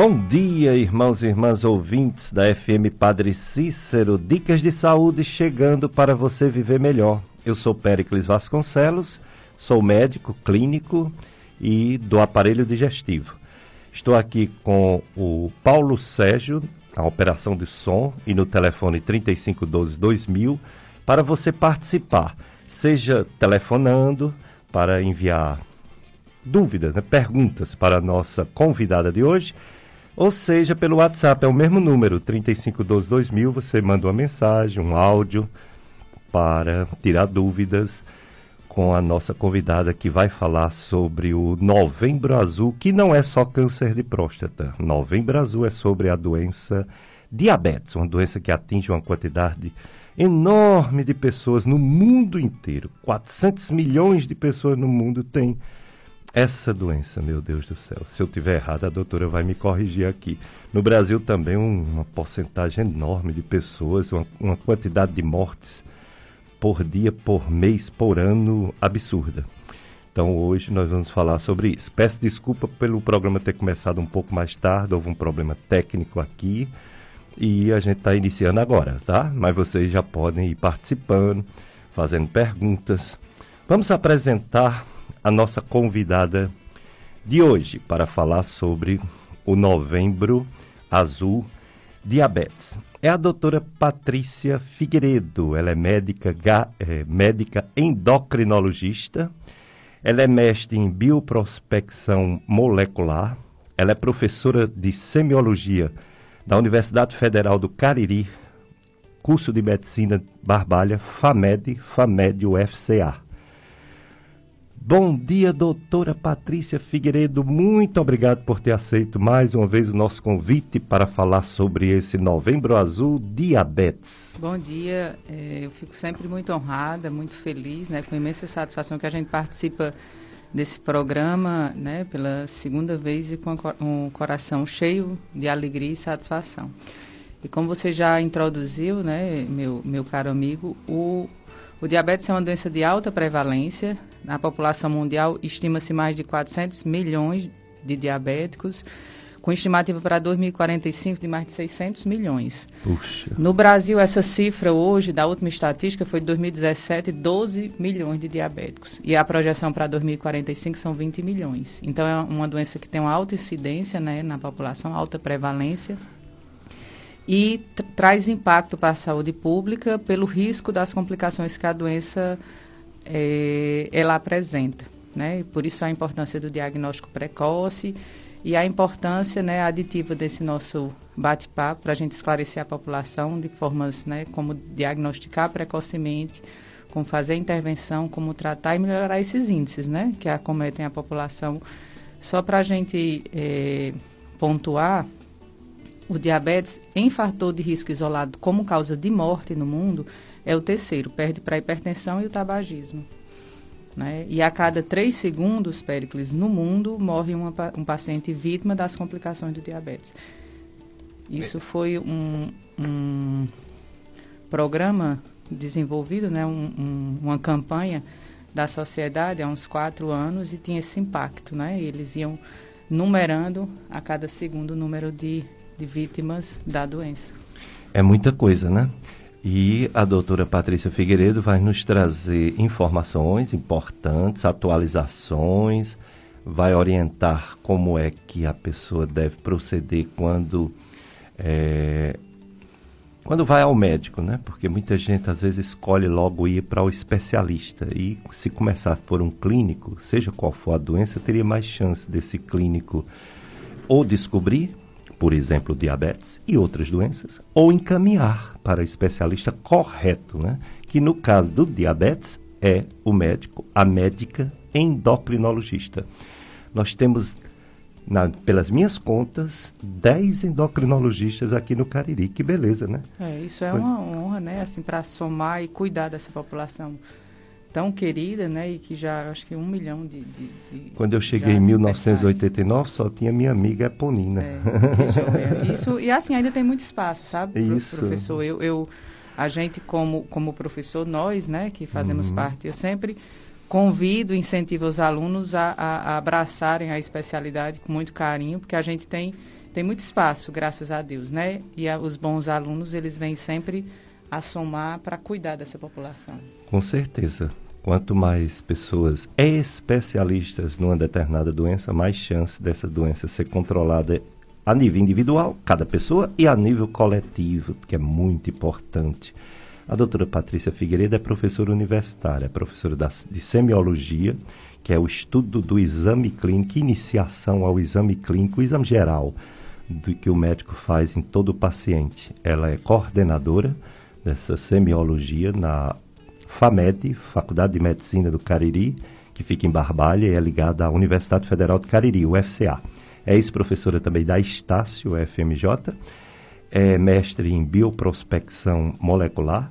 Bom dia, irmãos e irmãs ouvintes da FM Padre Cícero. Dicas de saúde chegando para você viver melhor. Eu sou Péricles Vasconcelos, sou médico clínico e do aparelho digestivo. Estou aqui com o Paulo Sérgio, a operação de som, e no telefone 3512-2000, para você participar, seja telefonando para enviar dúvidas, né, perguntas para a nossa convidada de hoje, ou seja, pelo WhatsApp, é o mesmo número, 3512-2000, você manda uma mensagem, um áudio para tirar dúvidas com a nossa convidada que vai falar sobre o Novembro Azul, que não é só câncer de próstata. Novembro Azul é sobre a doença diabetes, uma doença que atinge uma quantidade enorme de pessoas no mundo inteiro. 400 milhões de pessoas no mundo têm essa doença, meu Deus do céu. Se eu tiver errado, a doutora vai me corrigir aqui. No Brasil também um, uma porcentagem enorme de pessoas, uma, uma quantidade de mortes por dia, por mês, por ano absurda. Então hoje nós vamos falar sobre isso. Peço desculpa pelo programa ter começado um pouco mais tarde, houve um problema técnico aqui e a gente está iniciando agora, tá? Mas vocês já podem ir participando, fazendo perguntas. Vamos apresentar a nossa convidada de hoje para falar sobre o Novembro Azul Diabetes. É a doutora Patrícia Figueiredo. Ela é médica, é, médica endocrinologista. Ela é mestre em bioprospecção molecular. Ela é professora de semiologia da Universidade Federal do Cariri, curso de medicina Barbalha, FAMED, FAMED UFCA. Bom dia, doutora Patrícia Figueiredo. Muito obrigado por ter aceito mais uma vez o nosso convite para falar sobre esse Novembro Azul Diabetes. Bom dia, é, eu fico sempre muito honrada, muito feliz, né, com imensa satisfação que a gente participa desse programa, né, pela segunda vez e com um coração cheio de alegria e satisfação. E como você já introduziu, né, meu, meu caro amigo, o, o diabetes é uma doença de alta prevalência, na população mundial, estima-se mais de 400 milhões de diabéticos, com estimativa para 2045 de mais de 600 milhões. Puxa. No Brasil, essa cifra hoje, da última estatística, foi de 2017, 12 milhões de diabéticos. E a projeção para 2045 são 20 milhões. Então, é uma doença que tem uma alta incidência né, na população, alta prevalência. E traz impacto para a saúde pública pelo risco das complicações que a doença é, ela apresenta. Né? por isso a importância do diagnóstico precoce e a importância né, aditiva desse nosso bate-papo para a gente esclarecer a população de formas né, como diagnosticar precocemente, como fazer intervenção, como tratar e melhorar esses índices né, que acometem a população. Só para a gente é, pontuar, o diabetes em fator de risco isolado como causa de morte no mundo é o terceiro, perde para a hipertensão e o tabagismo. Né? E a cada três segundos, Péricles, no mundo, morre uma, um paciente vítima das complicações do diabetes. Isso foi um, um programa desenvolvido, né? Um, um, uma campanha da sociedade há uns quatro anos e tinha esse impacto. Né? Eles iam numerando a cada segundo o número de, de vítimas da doença. É muita coisa, né? E a doutora Patrícia Figueiredo vai nos trazer informações importantes, atualizações, vai orientar como é que a pessoa deve proceder quando é, quando vai ao médico, né? Porque muita gente às vezes escolhe logo ir para o especialista e se começar por um clínico, seja qual for a doença, teria mais chance desse clínico ou descobrir por exemplo, diabetes e outras doenças, ou encaminhar para o especialista correto, né? que no caso do diabetes é o médico, a médica endocrinologista. Nós temos, na, pelas minhas contas, 10 endocrinologistas aqui no Cariri. Que beleza, né? É, isso é uma honra, né? Assim, para somar e cuidar dessa população tão querida, né? E que já acho que um milhão de. de, de Quando eu cheguei em 1989, só tinha minha amiga Eponina. É, Isso, e assim, ainda tem muito espaço, sabe, Isso. professor? Eu, eu, a gente, como, como professor, nós, né, que fazemos uhum. parte, eu sempre convido, incentivo os alunos a, a, a, abraçarem a especialidade com muito carinho, porque a gente tem tem muito espaço, graças a Deus, né? E a, os bons alunos, eles vêm sempre a somar para cuidar dessa população. Com certeza. Quanto mais pessoas especialistas numa determinada doença, mais chance dessa doença ser controlada a nível individual, cada pessoa, e a nível coletivo, que é muito importante. A doutora Patrícia Figueiredo é professora universitária, é professora da, de semiologia, que é o estudo do exame clínico, iniciação ao exame clínico, exame geral do que o médico faz em todo paciente. Ela é coordenadora dessa semiologia na FAMED, Faculdade de Medicina do Cariri, que fica em Barbalha e é ligada à Universidade Federal do Cariri, UFCA. É ex-professora também da Estácio FMJ, é mestre em bioprospecção molecular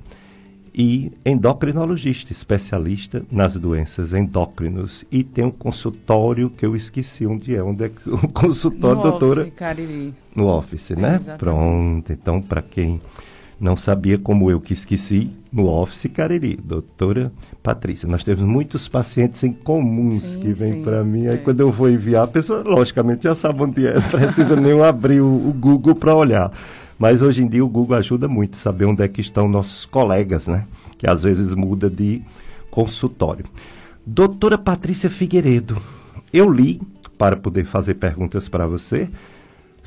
e endocrinologista, especialista nas doenças endócrinos. E tem um consultório que eu esqueci onde é. Onde é o consultório, no doutora? Office, Cariri. No Office, né? Exatamente. Pronto. Então, para quem não sabia como eu que esqueci, no Office Cariri, doutora Patrícia. Nós temos muitos pacientes em comuns Sim, que vêm para mim. Aí é. quando eu vou enviar, a pessoa, logicamente, já sabe onde é. Não precisa nem abrir o, o Google para olhar. Mas hoje em dia o Google ajuda muito a saber onde é que estão nossos colegas, né? Que às vezes muda de consultório. Doutora Patrícia Figueiredo, eu li para poder fazer perguntas para você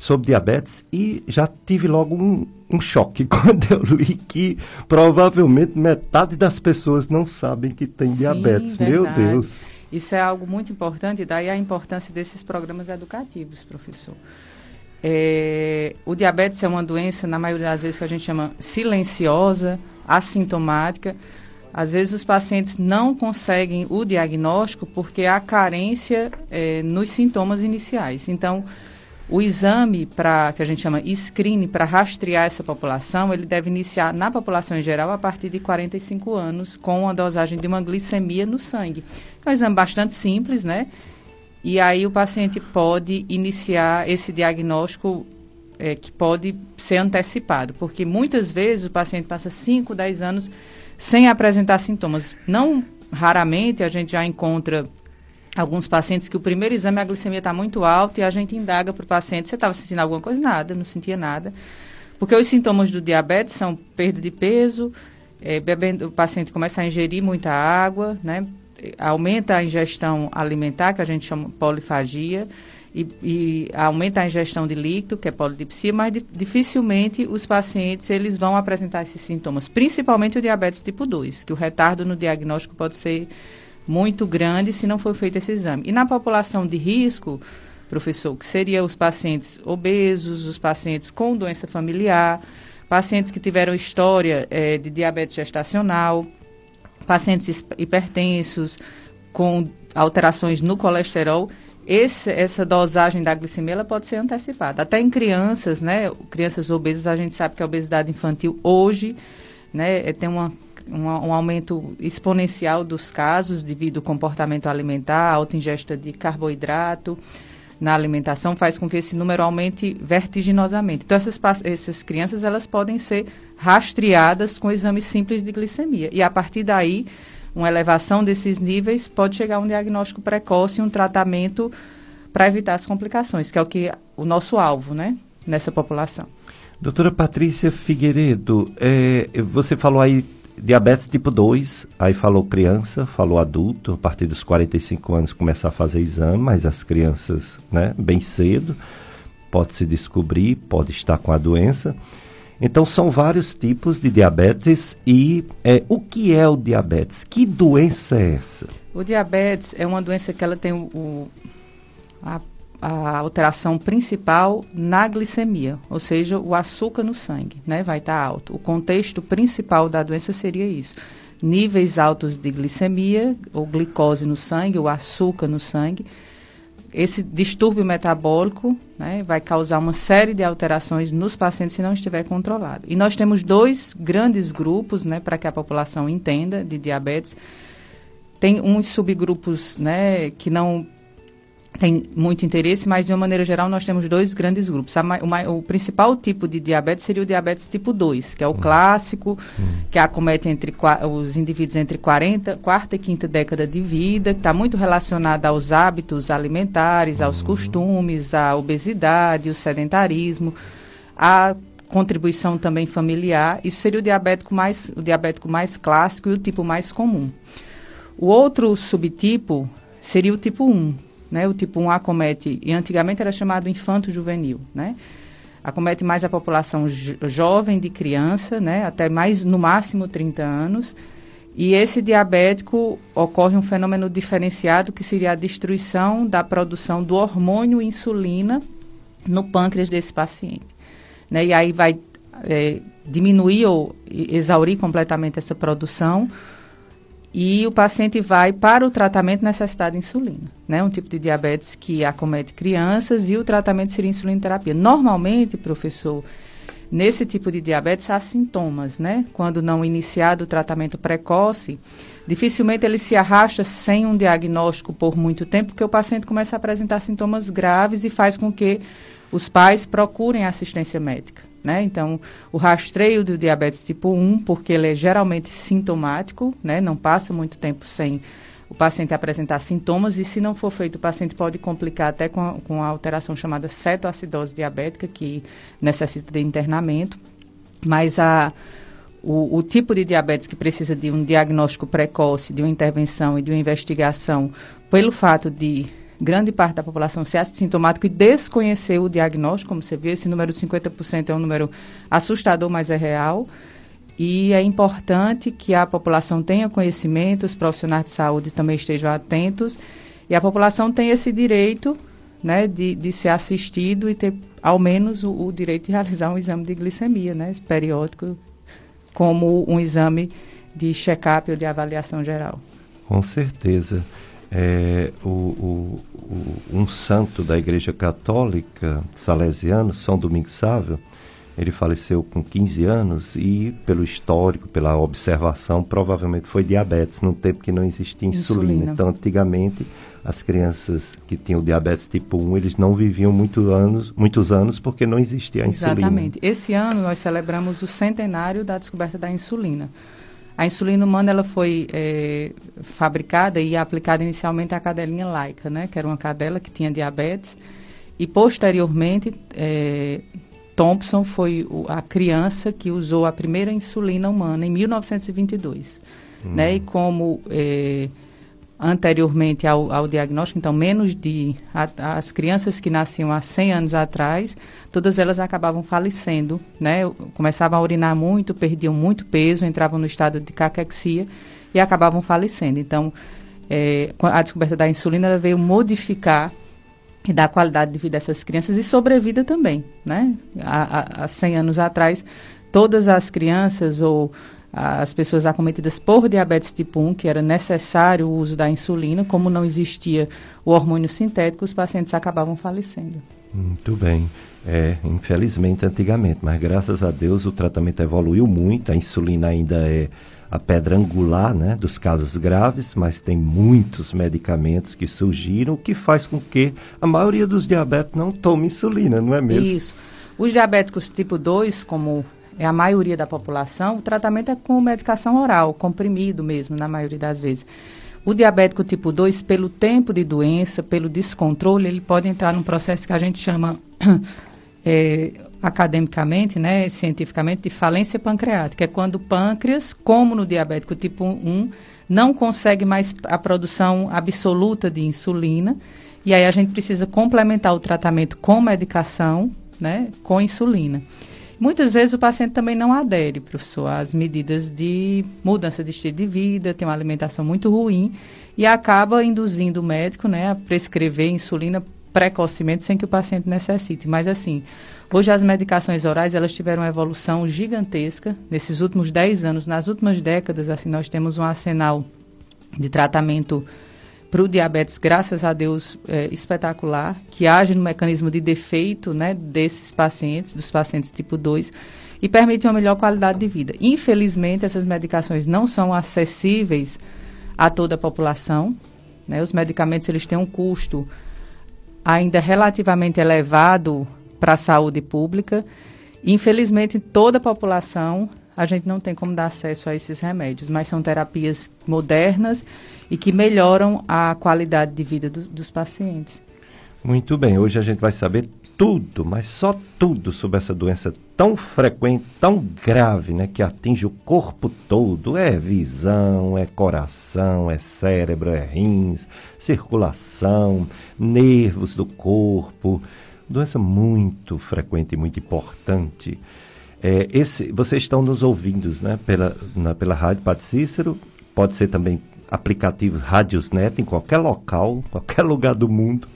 sobre diabetes e já tive logo um, um choque quando eu li que provavelmente metade das pessoas não sabem que tem Sim, diabetes. Meu verdade. Deus. Isso é algo muito importante, daí a importância desses programas educativos, professor. É, o diabetes é uma doença, na maioria das vezes, que a gente chama silenciosa, assintomática. Às vezes os pacientes não conseguem o diagnóstico porque há carência é, nos sintomas iniciais. Então, o exame para que a gente chama screening para rastrear essa população, ele deve iniciar na população em geral a partir de 45 anos com a dosagem de uma glicemia no sangue. É um exame bastante simples, né? E aí o paciente pode iniciar esse diagnóstico é, que pode ser antecipado, porque muitas vezes o paciente passa 5, 10 anos sem apresentar sintomas. Não raramente a gente já encontra alguns pacientes que o primeiro exame a glicemia está muito alta e a gente indaga para o paciente, você estava sentindo alguma coisa? Nada, não sentia nada. Porque os sintomas do diabetes são perda de peso, é, bebendo, o paciente começa a ingerir muita água, né? aumenta a ingestão alimentar, que a gente chama polifagia, e, e aumenta a ingestão de líquido, que é polidipsia, mas di- dificilmente os pacientes eles vão apresentar esses sintomas, principalmente o diabetes tipo 2, que o retardo no diagnóstico pode ser muito grande se não for feito esse exame. E na população de risco, professor, que seria os pacientes obesos, os pacientes com doença familiar, pacientes que tiveram história eh, de diabetes gestacional, pacientes hipertensos, com alterações no colesterol, esse- essa dosagem da glicemia pode ser antecipada. Até em crianças, né? Crianças obesas, a gente sabe que a obesidade infantil hoje né, eh, tem uma, uma- um aumento exponencial dos casos devido ao comportamento alimentar, alta ingesta de carboidrato na alimentação faz com que esse número aumente vertiginosamente. Então, essas, essas crianças elas podem ser rastreadas com exames simples de glicemia. E a partir daí, uma elevação desses níveis pode chegar a um diagnóstico precoce e um tratamento para evitar as complicações, que é o que o nosso alvo, né, nessa população. Doutora Patrícia Figueiredo, é, você falou aí diabetes tipo 2, aí falou criança, falou adulto, a partir dos 45 anos começar a fazer exame, mas as crianças, né, bem cedo, pode se descobrir, pode estar com a doença. Então são vários tipos de diabetes e é, o que é o diabetes? Que doença é essa? O diabetes é uma doença que ela tem o, o- a, a alteração principal na glicemia, ou seja, o açúcar no sangue, né, vai estar alto. O contexto principal da doença seria isso: níveis altos de glicemia ou glicose no sangue, o açúcar no sangue. Esse distúrbio metabólico né, vai causar uma série de alterações nos pacientes se não estiver controlado. E nós temos dois grandes grupos, né, para que a população entenda, de diabetes. Tem uns subgrupos né, que não tem muito interesse, mas de uma maneira geral nós temos dois grandes grupos. O, o, principal tipo de diabetes seria o diabetes tipo 2, que é o hum. clássico, hum. que acomete entre, os indivíduos entre 40, quarta e quinta década de vida, que está muito relacionado aos hábitos alimentares, aos hum. costumes, à obesidade, o sedentarismo, a contribuição também familiar. Isso seria o diabético mais, o diabético mais clássico e o tipo mais comum. O outro subtipo seria o tipo 1, né? O tipo 1 acomete, e antigamente era chamado infanto-juvenil, né? Acomete mais a população jo jovem de criança, né? Até mais, no máximo, 30 anos. E esse diabético ocorre um fenômeno diferenciado que seria a destruição da produção do hormônio insulina no pâncreas desse paciente. Né? E aí vai é, diminuir ou exaurir completamente essa produção, e o paciente vai para o tratamento necessidade de insulina, né? Um tipo de diabetes que acomete crianças e o tratamento seria insulinoterapia. Normalmente, professor, nesse tipo de diabetes há sintomas, né? Quando não iniciado o tratamento precoce, dificilmente ele se arrasta sem um diagnóstico por muito tempo, porque o paciente começa a apresentar sintomas graves e faz com que os pais procurem assistência médica. Né? Então, o rastreio do diabetes tipo 1, porque ele é geralmente sintomático, né? não passa muito tempo sem o paciente apresentar sintomas, e se não for feito, o paciente pode complicar até com a, com a alteração chamada cetoacidose diabética, que necessita de internamento. Mas a, o, o, tipo de diabetes que precisa de um diagnóstico precoce, de uma intervenção e de uma investigação, pelo fato de grande parte da população ser assintomático e desconhecer o diagnóstico, como você viu, esse número de 50% é um número assustador, mas é real. E é importante que a população tenha conhecimento, os profissionais de saúde também estejam atentos, e a população tem esse direito né, de, de ser assistido e ter, ao menos, o, o direito de realizar um exame de glicemia, né, periódico, como um exame de check-up ou de avaliação geral. Com certeza é, o, o, o, um santo da Igreja Católica salesiano, São Domingos Sávio, ele faleceu com 15 anos e, pelo histórico, pela observação, provavelmente foi diabetes, num tempo que não existia insulina. insulina. Então, antigamente, as crianças que tinham diabetes tipo 1, eles não viviam muito anos, muitos anos porque não existia a insulina. Exatamente. Esse ano nós celebramos o centenário da descoberta da insulina. A insulina humana ela foi é, fabricada e aplicada inicialmente à cadelinha laica, né, que era uma cadela que tinha diabetes, e posteriormente é, Thompson foi a criança que usou a primeira insulina humana em 1922, hum. né, e como é, anteriormente ao, ao, diagnóstico, então menos de a, as crianças que nasciam há 100 anos atrás, todas elas acabavam falecendo, né? Começavam a urinar muito, perdiam muito peso, entravam no estado de caquexia e acabavam falecendo. Então, é, a descoberta da insulina veio modificar e dar qualidade de vida a essas crianças e sobrevida também, né? Há, há 100 anos atrás, todas as crianças ou as pessoas acometidas por diabetes tipo 1, que era necessário o uso da insulina, como não existia o hormônio sintético, os pacientes acabavam falecendo. Muito bem. É, infelizmente, antigamente, mas graças a Deus o tratamento evoluiu muito, a insulina ainda é a pedra angular né, dos casos graves, mas tem muitos medicamentos que surgiram, o que faz com que a maioria dos diabéticos não tome insulina, não é mesmo? Isso. Os diabéticos tipo 2, como é a maioria da população, o tratamento é com medicação oral, comprimido mesmo, na maioria das vezes. O diabético tipo 2, pelo tempo de doença, pelo descontrole, ele pode entrar num processo que a gente chama é, academicamente, né, cientificamente, de falência pancreática. É quando o pâncreas, como no diabético tipo 1, não consegue mais a produção absoluta de insulina. E aí a gente precisa complementar o tratamento com medicação, né, com insulina. Muitas vezes o paciente também não adere, professor, às medidas de mudança de estilo de vida, tem uma alimentação muito ruim e acaba induzindo o médico né, a prescrever insulina precocemente sem que o paciente necessite. Mas assim, hoje as medicações orais elas tiveram uma evolução gigantesca nesses últimos 10 anos, nas últimas décadas, assim, nós temos um arsenal de tratamento para o diabetes, graças a Deus, é, espetacular, que age no mecanismo de defeito né, desses pacientes, dos pacientes tipo 2, e permite uma melhor qualidade de vida. Infelizmente, essas medicações não são acessíveis a toda a população. Né? Os medicamentos eles têm um custo ainda relativamente elevado para a saúde pública. Infelizmente, toda a população a gente não tem como dar acesso a esses remédios, mas são terapias modernas e que melhoram a qualidade de vida do, dos pacientes. Muito bem, hoje a gente vai saber tudo, mas só tudo sobre essa doença tão frequente, tão grave, né, que atinge o corpo todo. É visão, é coração, é cérebro, é rins, circulação, nervos do corpo. Doença muito frequente e muito importante. É, esse, vocês estão nos ouvindo né, pela, na, pela Rádio Padre Cícero, pode ser também aplicativos Radiosnet em qualquer local, qualquer lugar do mundo.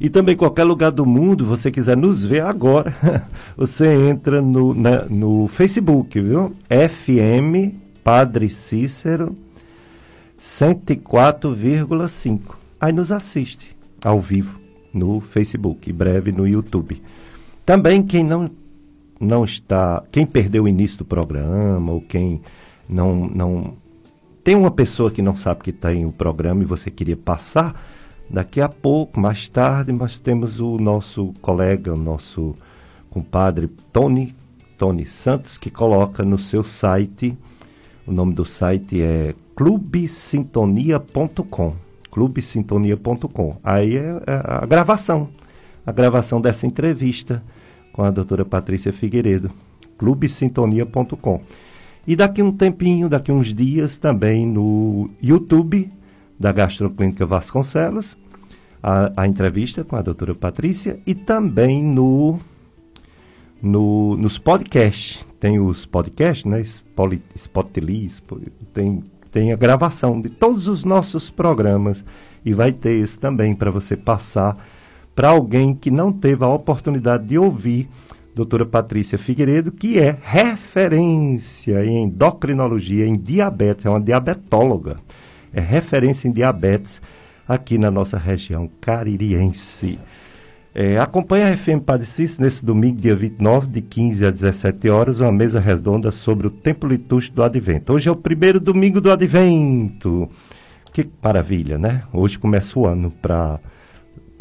E também qualquer lugar do mundo, você quiser nos ver agora, você entra no, na, no Facebook, viu? FM Padre Cícero 104,5. Aí nos assiste ao vivo no Facebook, em breve no YouTube. Também quem não não está, quem perdeu o início do programa ou quem não não tem uma pessoa que não sabe que está em o programa e você queria passar, Daqui a pouco, mais tarde, nós temos o nosso colega, o nosso compadre Tony, Tony Santos, que coloca no seu site, o nome do site é clubesintonia.com, clubesintonia.com. Aí é, é a gravação, a gravação dessa entrevista com a doutora Patrícia Figueiredo, clubesintonia.com. E daqui um tempinho, daqui uns dias, também no YouTube da Gastroclínica Vasconcelos, a, a, entrevista com a doutora Patrícia e também no, no nos podcasts. Tem os podcasts, né? Spotly, tem, tem a gravação de todos os nossos programas e vai ter esse também para você passar para alguém que não teve a oportunidade de ouvir doutora Patrícia Figueiredo, que é referência em endocrinologia, em diabetes, é uma diabetóloga é referência em diabetes aqui na nossa região caririense. É, acompanhe a FM Padre Cícero nesse domingo, dia 29, de 15 a 17 horas, uma mesa redonda sobre o tempo litúrgico do Advento. Hoje é o primeiro domingo do Advento. Que maravilha, né? Hoje começa o ano para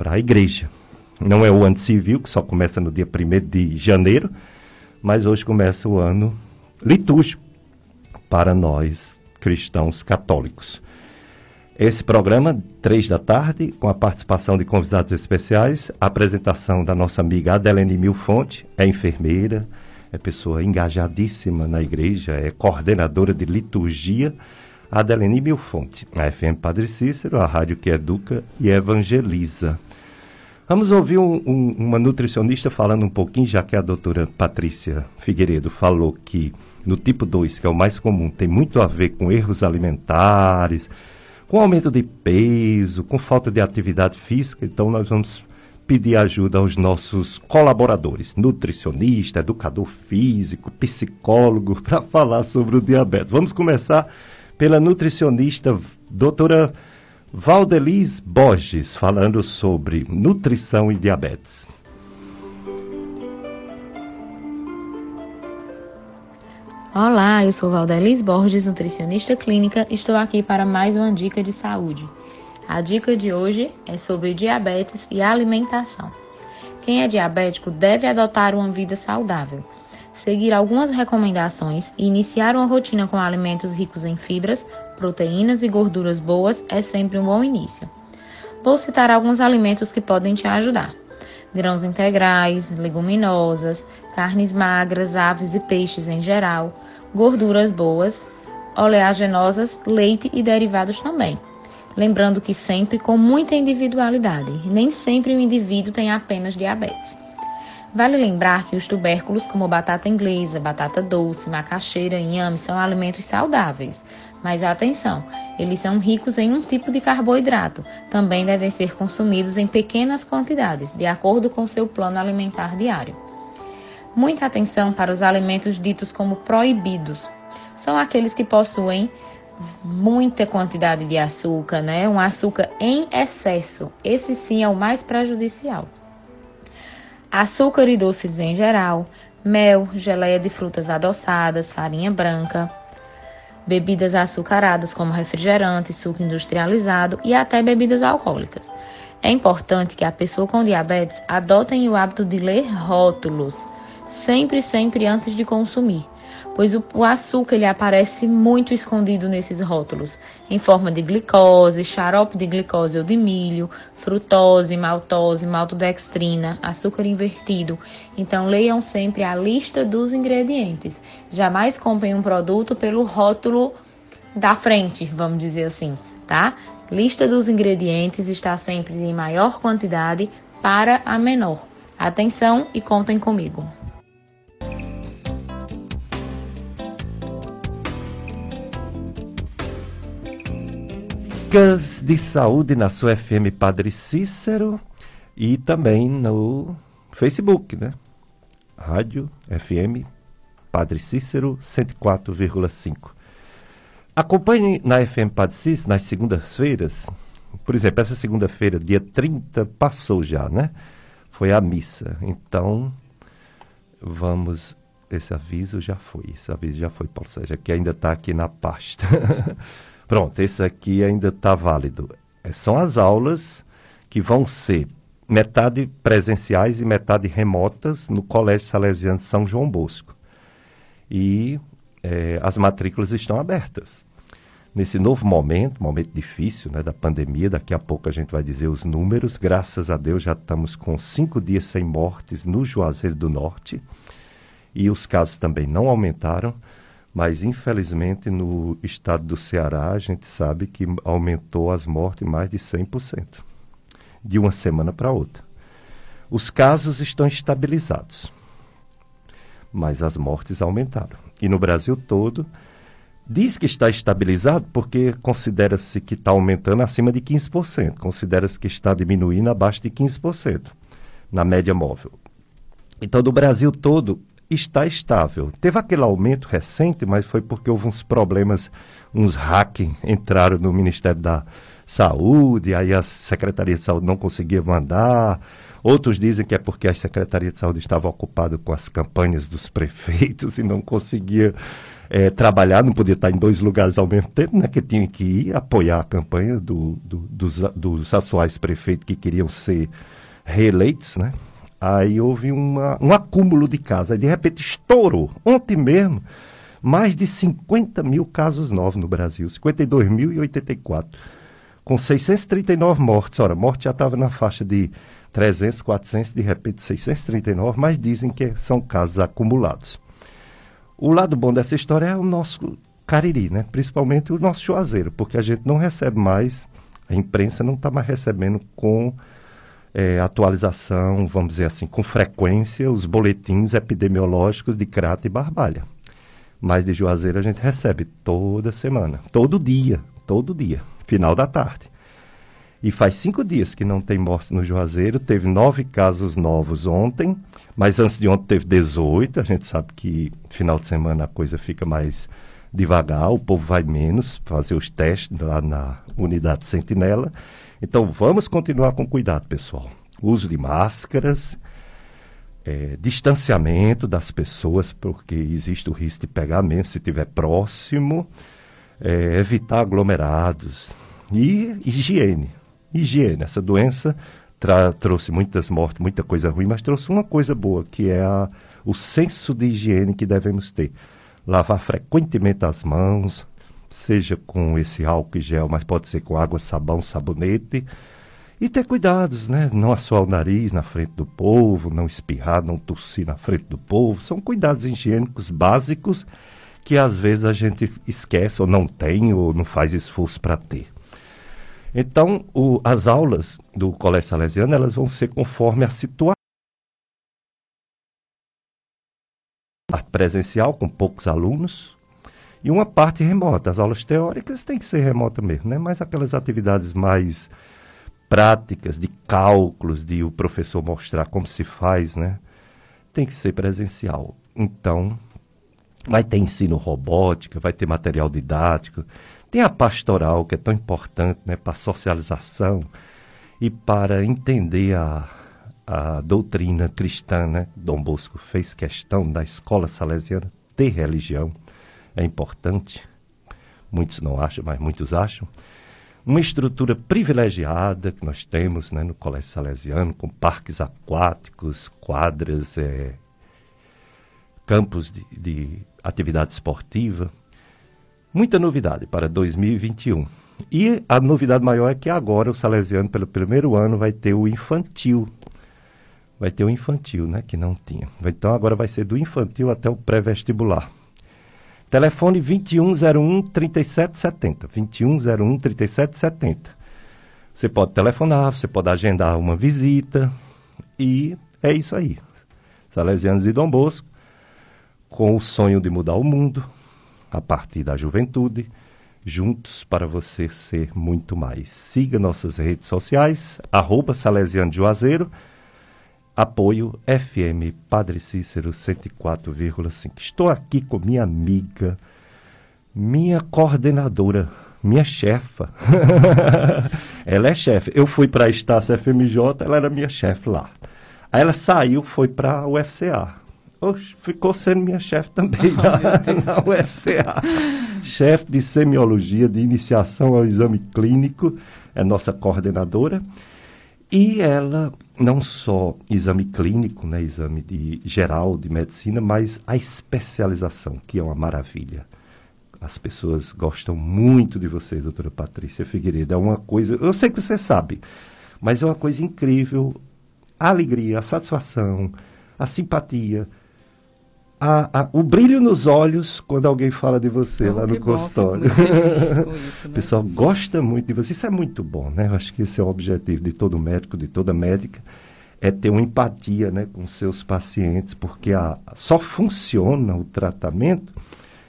a igreja. Não é o ano civil, que só começa no dia 1 de janeiro, mas hoje começa o ano litúrgico para nós cristãos católicos. Esse programa, três da tarde, com a participação de convidados especiais, a apresentação da nossa amiga Adelene Milfonte, é enfermeira, é pessoa engajadíssima na igreja, é coordenadora de liturgia, Adelene Milfonte, a FM Padre Cícero, a rádio que educa e evangeliza. Vamos ouvir um, um, uma nutricionista falando um pouquinho, já que a doutora Patrícia Figueiredo falou que no tipo 2, que é o mais comum, tem muito a ver com erros alimentares, com aumento de peso, com falta de atividade física, então nós vamos pedir ajuda aos nossos colaboradores, nutricionista, educador físico, psicólogo, para falar sobre o diabetes. Vamos começar pela nutricionista doutora Valdeliz Borges, falando sobre nutrição e diabetes. Olá, eu sou Valdelis Borges, nutricionista clínica. Estou aqui para mais uma dica de saúde. A dica de hoje é sobre diabetes e alimentação. Quem é diabético deve adotar uma vida saudável, seguir algumas recomendações e iniciar uma rotina com alimentos ricos em fibras, proteínas e gorduras boas é sempre um bom início. Vou citar alguns alimentos que podem te ajudar: grãos integrais, leguminosas, carnes magras, aves e peixes em geral gorduras boas, oleaginosas, leite e derivados também. Lembrando que sempre com muita individualidade, nem sempre o indivíduo tem apenas diabetes. Vale lembrar que os tubérculos como batata inglesa, batata doce, macaxeira inhame são alimentos saudáveis. Mas atenção, eles são ricos em um tipo de carboidrato. Também devem ser consumidos em pequenas quantidades, de acordo com seu plano alimentar diário. Muita atenção para os alimentos ditos como proibidos. São aqueles que possuem muita quantidade de açúcar, né? Um açúcar em excesso. Esse sim é o mais prejudicial. Açúcar e doces em geral, mel, geleia de frutas adoçadas, farinha branca, bebidas açucaradas como refrigerante, suco industrializado e até bebidas alcoólicas. É importante que a pessoa com diabetes adotem o hábito de ler rótulos, sempre, sempre antes de consumir pois o, açúcar ele aparece muito escondido nesses rótulos, em forma de glicose, xarope de glicose ou de milho, frutose, maltose, maltodextrina, açúcar invertido. Então leiam sempre a lista dos ingredientes. Jamais comprem um produto pelo rótulo da frente, vamos dizer assim, tá? Lista dos ingredientes está sempre em maior quantidade para a menor. Atenção e contem comigo. Dicas de saúde na sua FM Padre Cícero e também no Facebook, né? Rádio FM Padre Cícero 104,5. Acompanhe na FM Padre Cícero nas segundas-feiras. Por exemplo, essa segunda-feira, dia 30, passou já, né? Foi a missa. Então, vamos. Esse aviso já foi. Esse aviso já foi, Paulo Sérgio, que ainda está aqui na pasta. Pronto, esse aqui ainda está válido. É, são as aulas que vão ser metade presenciais e metade remotas no Colégio Salesiano de São João Bosco. E é, as matrículas estão abertas. Nesse novo momento, momento difícil né, da pandemia, daqui a pouco a gente vai dizer os números. Graças a Deus já estamos com cinco dias sem mortes no Juazeiro do Norte. E os casos também não aumentaram. Mas, infelizmente, no estado do Ceará, a gente sabe que aumentou as mortes mais de 100%, de uma semana para outra. Os casos estão estabilizados, mas as mortes aumentaram. E no Brasil todo, diz que está estabilizado porque considera-se que está aumentando acima de 15%, considera-se que está diminuindo abaixo de 15% na média móvel. Então, do Brasil todo, está estável. Teve aquele aumento recente, mas foi porque houve uns problemas, uns hacking entraram no Ministério da Saúde, aí a Secretaria de Saúde não conseguia mandar. Outros dizem que é porque a Secretaria de Saúde estava ocupada com as campanhas dos prefeitos e não conseguia é, trabalhar, não podia estar em dois lugares ao mesmo tempo, né? Que tinha que ir apoiar a campanha do, do, dos, dos atuais prefeitos que queriam ser reeleitos, né? Aí houve uma, um acúmulo de casos. Aí de repente estourou. Ontem mesmo, mais de 50 mil casos novos no Brasil. 52.084. Com 639 mortes. Ora, morte já estava na faixa de 300, 400, de repente 639, mas dizem que são casos acumulados. O lado bom dessa história é o nosso Cariri, né? principalmente o nosso Juazeiro, porque a gente não recebe mais, a imprensa não está mais recebendo com é, atualização, vamos dizer assim, com frequência, os boletins epidemiológicos de Crata e Barbalha. Mas de Juazeiro a gente recebe toda semana, todo dia, todo dia, final da tarde. E faz cinco dias que não tem morte no Juazeiro, teve nove casos novos ontem, mas antes de ontem teve 18. A gente sabe que final de semana a coisa fica mais devagar, o povo vai menos fazer os testes lá na unidade sentinela. Então vamos continuar com cuidado, pessoal. Uso de máscaras, é, distanciamento das pessoas, porque existe o risco de pegar mesmo se estiver próximo, é, evitar aglomerados e higiene. Higiene. Essa doença trouxe muitas mortes, muita coisa ruim, mas trouxe uma coisa boa, que é a, o senso de higiene que devemos ter. Lavar frequentemente as mãos, seja com esse álcool e gel, mas pode ser com água, sabão, sabonete. E ter cuidados, né? Não assoar o nariz na frente do povo, não espirrar, não tossir na frente do povo. São cuidados higiênicos básicos que às vezes a gente esquece ou não tem ou não faz esforço para ter. Então, o, as aulas do Colégio Salesiano, elas vão ser conforme a situação. Presencial, com poucos alunos, e uma parte remota. As aulas teóricas têm que ser remota mesmo, né? mas aquelas atividades mais práticas, de cálculos, de o professor mostrar como se faz, né? tem que ser presencial. Então, vai ter ensino robótica, vai ter material didático, tem a pastoral, que é tão importante né, para a socialização e para entender a, a doutrina cristã. Né? Dom Bosco fez questão da escola salesiana ter religião é importante. Muitos não acham, mas muitos acham. uma estrutura privilegiada que nós temos né, no Colégio Salesiano, com parques aquáticos, quadras, é, campos de, de atividade esportiva. Muita novidade para 2021. E a novidade maior é que agora o Salesiano, pelo primeiro ano, vai ter o infantil. Vai ter o infantil, né? Que não tinha. Então agora vai ser do infantil até o pré-vestibular. Telefone 2101 3770. 2101 3770. Você pode telefonar, você pode agendar uma visita. E é isso aí. Salesianos de Dom Bosco, com o sonho de mudar o mundo, a partir da juventude, juntos para você ser muito mais. Siga nossas redes sociais, arroba Salesiano de Juazeiro, Apoio FM Padre Cícero 104,5. Estou aqui com minha amiga, minha coordenadora, minha chefa. ela é chefe. Eu fui para a Estácia FMJ, ela era minha chefe lá. Aí ela saiu, foi para a UFCA. Oxe, ficou sendo minha chefe também oh, na, na UFCA. chefe de semiologia, de iniciação ao exame clínico, é nossa coordenadora. E ela, não só exame clínico, né, exame de, geral de medicina, mas a especialização, que é uma maravilha. As pessoas gostam muito de você, doutora Patrícia Figueiredo. É uma coisa, eu sei que você sabe, mas é uma coisa incrível. A alegria, a satisfação, a simpatia, a, a, o brilho nos olhos quando alguém fala de você oh, lá no consultório. Isso, né? O pessoal gosta muito de você. Isso é muito bom, né? Eu acho que esse é o objetivo de todo médico, de toda médica, é ter uma empatia né, com seus pacientes, porque a, só funciona o tratamento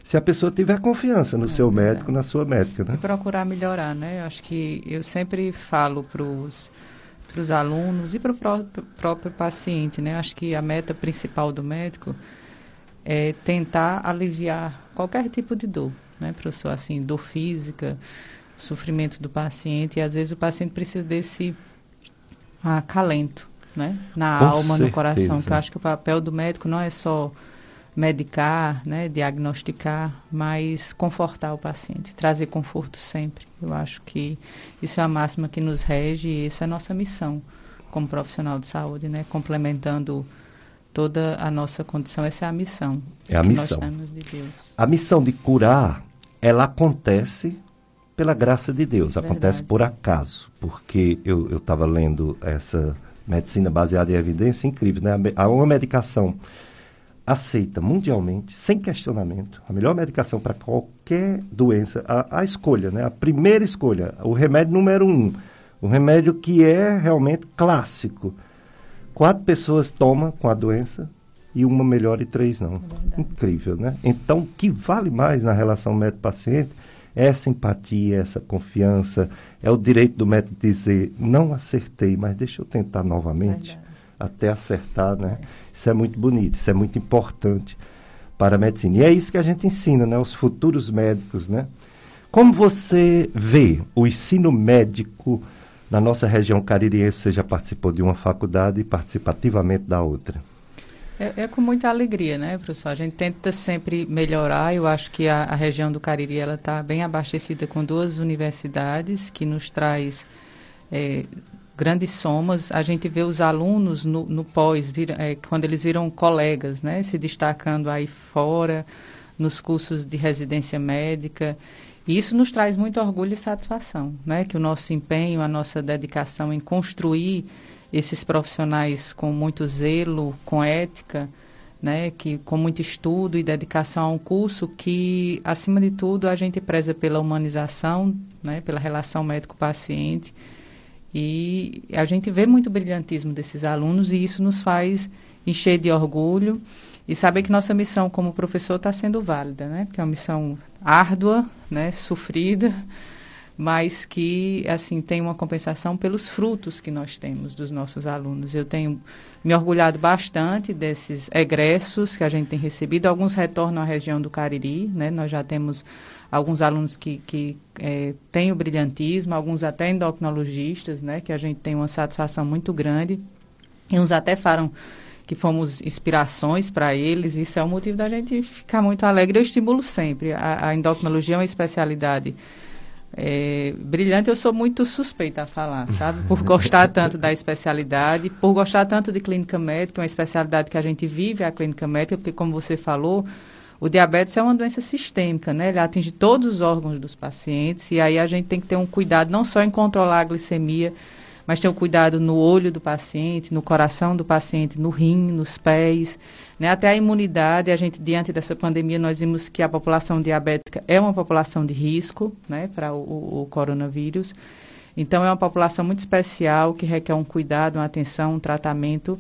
se a pessoa tiver confiança no é, seu médico, na sua médica. Né? E procurar melhorar, né? Eu acho que eu sempre falo para os para os alunos e para o próprio, próprio paciente, né? Acho que a meta principal do médico é tentar aliviar qualquer tipo de dor, né, professor? Assim, dor física, sofrimento do paciente, e às vezes o paciente precisa desse acalento, né? Na Com alma, certeza. no coração, que eu acho que o papel do médico não é só medicar, né, diagnosticar, mas confortar o paciente, trazer conforto sempre. Eu acho que isso é a máxima que nos rege e essa é a nossa missão como profissional de saúde, né, complementando toda a nossa condição, essa é a missão. É a missão. De Deus. A missão de curar, ela acontece pela graça de Deus, Verdade. acontece por acaso, porque eu estava lendo essa medicina baseada em evidência incrível, né? Há uma medicação aceita mundialmente, sem questionamento, a melhor medicação para qualquer doença, a, a, escolha, né? A primeira escolha, o remédio número um, o remédio que é realmente clássico, Quatro pessoas tomam com a doença e uma melhora e três não. É Incrível, né? Então, o que vale mais na relação médico-paciente é essa empatia, essa confiança, é o direito do médico dizer, não acertei, mas deixa eu tentar novamente, Verdade. até acertar, né? Isso é muito bonito, isso é muito importante para a medicina. E é isso que a gente ensina, né? Os futuros médicos, né? Como você vê o ensino médico na nossa região caririense você já participou de uma faculdade e participativamente da outra. É, é, com muita alegria, né, professor? A gente tenta sempre melhorar. Eu acho que a, a região do Cariri ela está bem abastecida com duas universidades que nos traz é, grandes somas. A gente vê os alunos no, no pós, vir, é, quando eles viram colegas, né, se destacando aí fora nos cursos de residência médica. E isso nos traz muito orgulho e satisfação, né? Que o nosso empenho, a nossa dedicação em construir esses profissionais com muito zelo, com ética, né? Que com muito estudo e dedicação a um curso que, acima de tudo, a gente preza pela humanização, né? Pela relação médico-paciente. E a gente vê muito brilhantismo desses alunos e isso nos faz encher de orgulho e saber que nossa missão como professor está sendo válida, né? Porque é uma missão árdua, né? Sofrida, mas que assim tem uma compensação pelos frutos que nós temos dos nossos alunos. Eu tenho me orgulhado bastante desses egressos que a gente tem recebido. Alguns retornam à região do Cariri, né? Nós já temos alguns alunos que, que é, têm o brilhantismo, alguns até endocrinologistas, né? Que a gente tem uma satisfação muito grande. E uns até falam que fomos inspirações para eles. Isso é o motivo da gente ficar muito alegre. Eu estimulo sempre. A, a endocrinologia é uma especialidade É, brilhante, eu sou muito suspeita a falar, sabe? Por gostar tanto da especialidade, por gostar tanto de clínica médica, uma especialidade que a gente vive, a clínica médica, porque, como você falou, o diabetes é uma doença sistêmica, né? Ele atinge todos os órgãos dos pacientes, e aí a gente tem que ter um cuidado não só em controlar a glicemia, mas ter um cuidado no olho do paciente, no coração do paciente, no rim, nos pés, né? até a imunidade. A gente, diante dessa pandemia, nós vimos que a população diabética é uma população de risco né, para o, o, o coronavírus. Então, é uma população muito especial que requer um cuidado, uma atenção, um tratamento.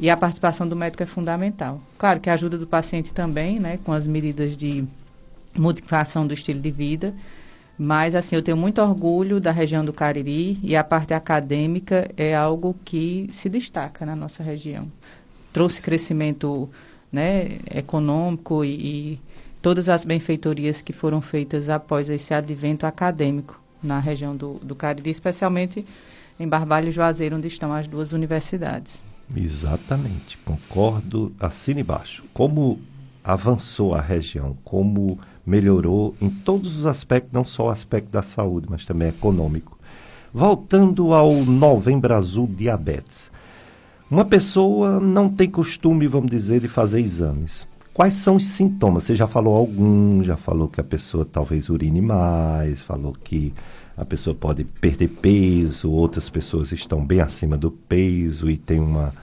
E a participação do médico é fundamental. Claro que a ajuda do paciente também, né, com as medidas de modificação do estilo de vida, mas, assim, eu tenho muito orgulho da região do Cariri e a parte acadêmica é algo que se destaca na nossa região. Trouxe crescimento né, econômico e, e todas as benfeitorias que foram feitas após esse advento acadêmico na região do, do Cariri, especialmente em Barbalho e Juazeiro, onde estão as duas universidades. Exatamente, concordo, assine embaixo. Como avançou a região, como melhorou em todos os aspectos, não só o aspecto da saúde, mas também econômico. Voltando ao Novembro Azul Diabetes. Uma pessoa não tem costume, vamos dizer, de fazer exames. Quais são os sintomas? Você já falou alguns, já falou que a pessoa talvez urine mais, falou que a pessoa pode perder peso, outras pessoas estão bem acima do peso e tem uma,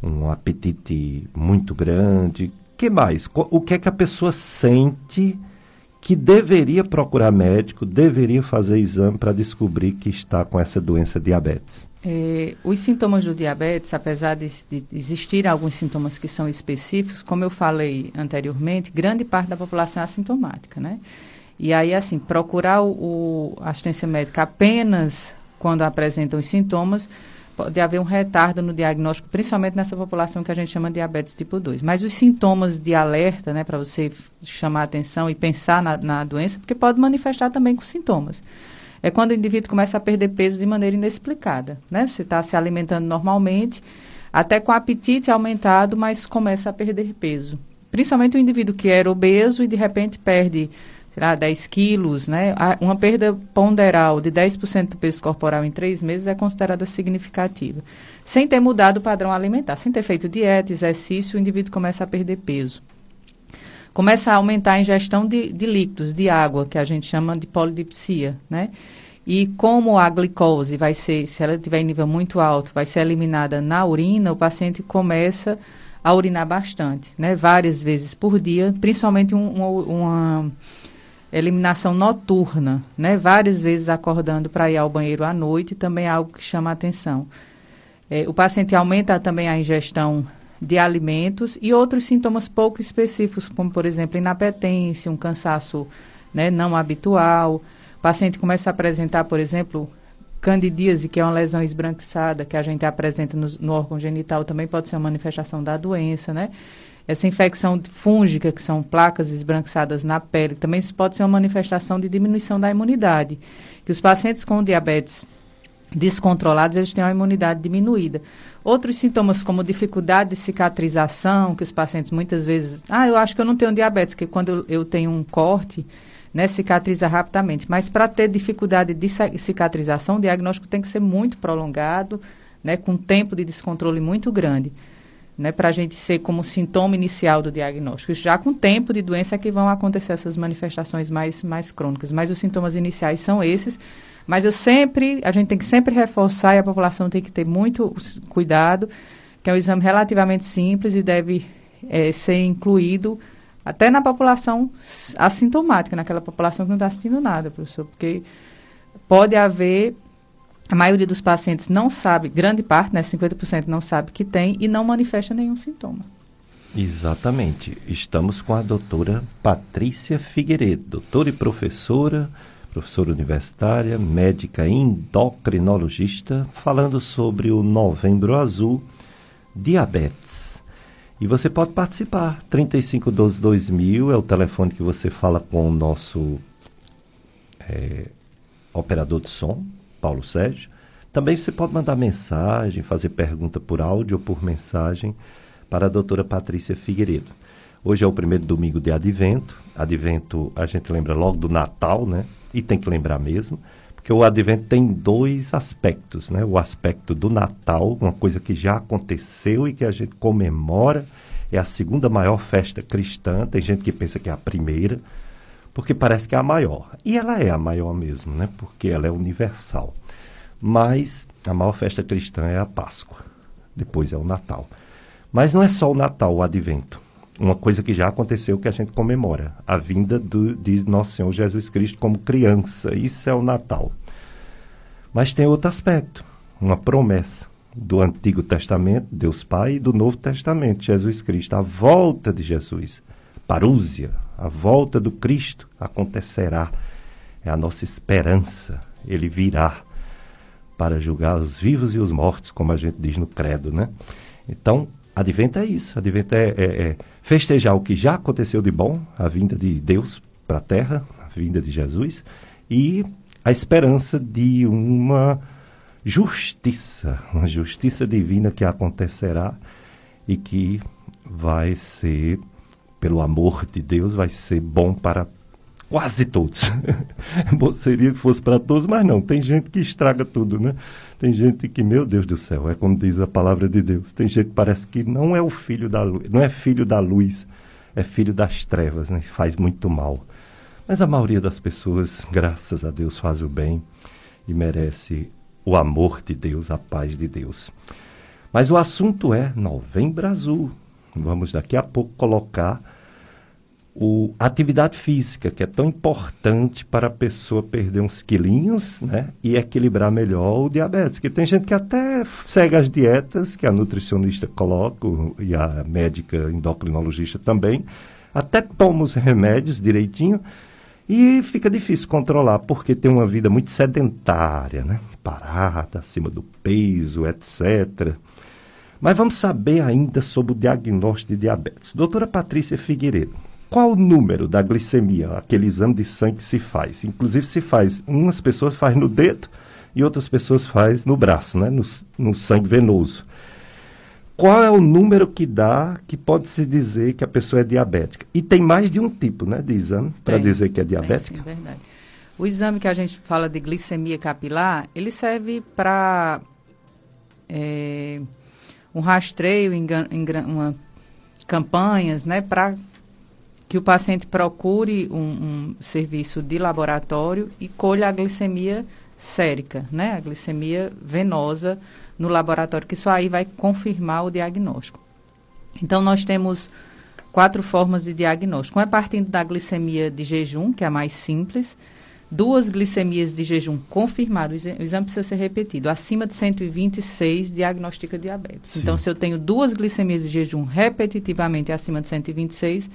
um apetite muito grande. que mais? O que é que a pessoa sente que deveria procurar médico, deveria fazer exame para descobrir que está com essa doença diabetes? É, os sintomas do diabetes, apesar de, de existir alguns sintomas que são específicos, como eu falei anteriormente, grande parte da população é assintomática, né? E aí, assim, procurar o, o assistência médica apenas quando apresentam os sintomas pode haver um retardo no diagnóstico, principalmente nessa população que a gente chama de diabetes tipo 2. Mas os sintomas de alerta, né, para você chamar a atenção e pensar na, na, doença, porque pode manifestar também com sintomas. É quando o indivíduo começa a perder peso de maneira inexplicada, né? Você está se alimentando normalmente, até com apetite aumentado, mas começa a perder peso. Principalmente o indivíduo que era obeso e de repente perde sei lá, 10 quilos, né? Uma perda ponderal de 10% do peso corporal em três meses é considerada significativa. Sem ter mudado o padrão alimentar, sem ter feito dieta, exercício, o indivíduo começa a perder peso. Começa a aumentar a ingestão de, de líquidos, de água, que a gente chama de polidipsia, né? E como a glicose vai ser, se ela tiver em nível muito alto, vai ser eliminada na urina, o paciente começa a urinar bastante, né? Várias vezes por dia, principalmente um, uma, uma eliminação noturna, né? Várias vezes acordando para ir ao banheiro à noite, também é algo que chama a atenção. É, o paciente aumenta também a ingestão de alimentos e outros sintomas pouco específicos, como, por exemplo, inapetência, um cansaço né, não habitual. O paciente começa a apresentar, por exemplo, candidíase, que é uma lesão esbranquiçada que a gente apresenta no, no órgão genital, também pode ser uma manifestação da doença, né? Essa infecção fúngica, que são placas esbranquiçadas na pele, também pode ser uma manifestação de diminuição da imunidade. Que os pacientes com diabetes descontrolados, eles têm uma imunidade diminuída. Outros sintomas, como dificuldade de cicatrização, que os pacientes muitas vezes... Ah, eu acho que eu não tenho diabetes, que quando eu, tenho um corte, né, cicatriza rapidamente. Mas para ter dificuldade de cicatrização, o diagnóstico tem que ser muito prolongado, né, com tempo de descontrole muito grande né, para a gente ser como sintoma inicial do diagnóstico. Já com tempo de doença é que vão acontecer essas manifestações mais, mais crônicas. Mas os sintomas iniciais são esses. Mas eu sempre, a gente tem que sempre reforçar e a população tem que ter muito cuidado, que é um exame relativamente simples e deve é, ser incluído até na população assintomática, naquela população que não está sentindo nada, professor, porque pode haver a maioria dos pacientes não sabe, grande parte, né, 50% não sabe que tem e não manifesta nenhum sintoma. Exatamente. Estamos com a doutora Patrícia Figueiredo, doutora e professora, professora universitária, médica endocrinologista, falando sobre o Novembro Azul, diabetes. E você pode participar. 3512 2000 é o telefone que você fala com o nosso é, operador de som, Paulo Sérgio. Também você pode mandar mensagem, fazer pergunta por áudio ou por mensagem para a doutora Patrícia Figueiredo. Hoje é o primeiro domingo de Advento. Advento a gente lembra logo do Natal, né? E tem que lembrar mesmo, porque o Advento tem dois aspectos, né? O aspecto do Natal, uma coisa que já aconteceu e que a gente comemora, é a segunda maior festa cristã. Tem gente que pensa que é a primeira, porque parece que é a maior. E ela é a maior mesmo, né? Porque ela é universal. Mas a maior festa cristã é a Páscoa. Depois é o Natal. Mas não é só o Natal, o Advento. Uma coisa que já aconteceu que a gente comemora, a vinda do, de Nosso Senhor Jesus Cristo como criança. Isso é o Natal. Mas tem outro aspecto, uma promessa do Antigo Testamento, Deus Pai, e do Novo Testamento, Jesus Cristo, a volta de Jesus, parúzia, a volta do Cristo acontecerá. É a nossa esperança, ele virá para julgar os vivos e os mortos, como a gente diz no credo, né? Então, Advento é isso. Advento é, é, é festejar o que já aconteceu de bom, a vinda de Deus para a Terra, a vinda de Jesus, e a esperança de uma justiça, uma justiça divina que acontecerá e que vai ser, pelo amor de Deus, vai ser bom para quase todos. Bom seria que fosse para todos, mas não, tem gente que estraga tudo, né? Tem gente que, meu Deus do céu, é como diz a palavra de Deus. Tem gente que parece que não é o filho da luz, não é filho da luz, é filho das trevas, né? Faz muito mal. Mas a maioria das pessoas, graças a Deus, faz o bem e merece o amor de Deus, a paz de Deus. Mas o assunto é Novembro Azul. Vamos daqui a pouco colocar o, a atividade física, que é tão importante para a pessoa perder uns quilinhos né, e equilibrar melhor o diabetes. Que tem gente que até segue as dietas que a nutricionista coloca e a médica endocrinologista também, até toma os remédios direitinho e fica difícil controlar, porque tem uma vida muito sedentária, né? parada, acima do peso, etc. Mas vamos saber ainda sobre o diagnóstico de diabetes. Doutora Patrícia Figueiredo, qual o número da glicemia, aquele exame de sangue que se faz? Inclusive se faz, umas pessoas faz no dedo e outras pessoas faz no braço, né? no, no sangue venoso. Qual é o número que dá que pode se dizer que a pessoa é diabética? E tem mais de um tipo né, de exame para dizer que é diabética? Tem, sim, verdade. O exame que a gente fala de glicemia capilar, ele serve para é, um rastreio em uma, campanhas, né, para que o paciente procure um, um, serviço de laboratório e colha a glicemia sérica, né? A glicemia venosa no laboratório, que só aí vai confirmar o diagnóstico. Então, nós temos quatro formas de diagnóstico. Uma é partindo da glicemia de jejum, que é a mais simples, duas glicemias de jejum confirmadas, o exame precisa ser repetido. Acima de 126 diagnostica diabetes. Sim. Então, se eu tenho duas glicemias de jejum repetitivamente acima de 126,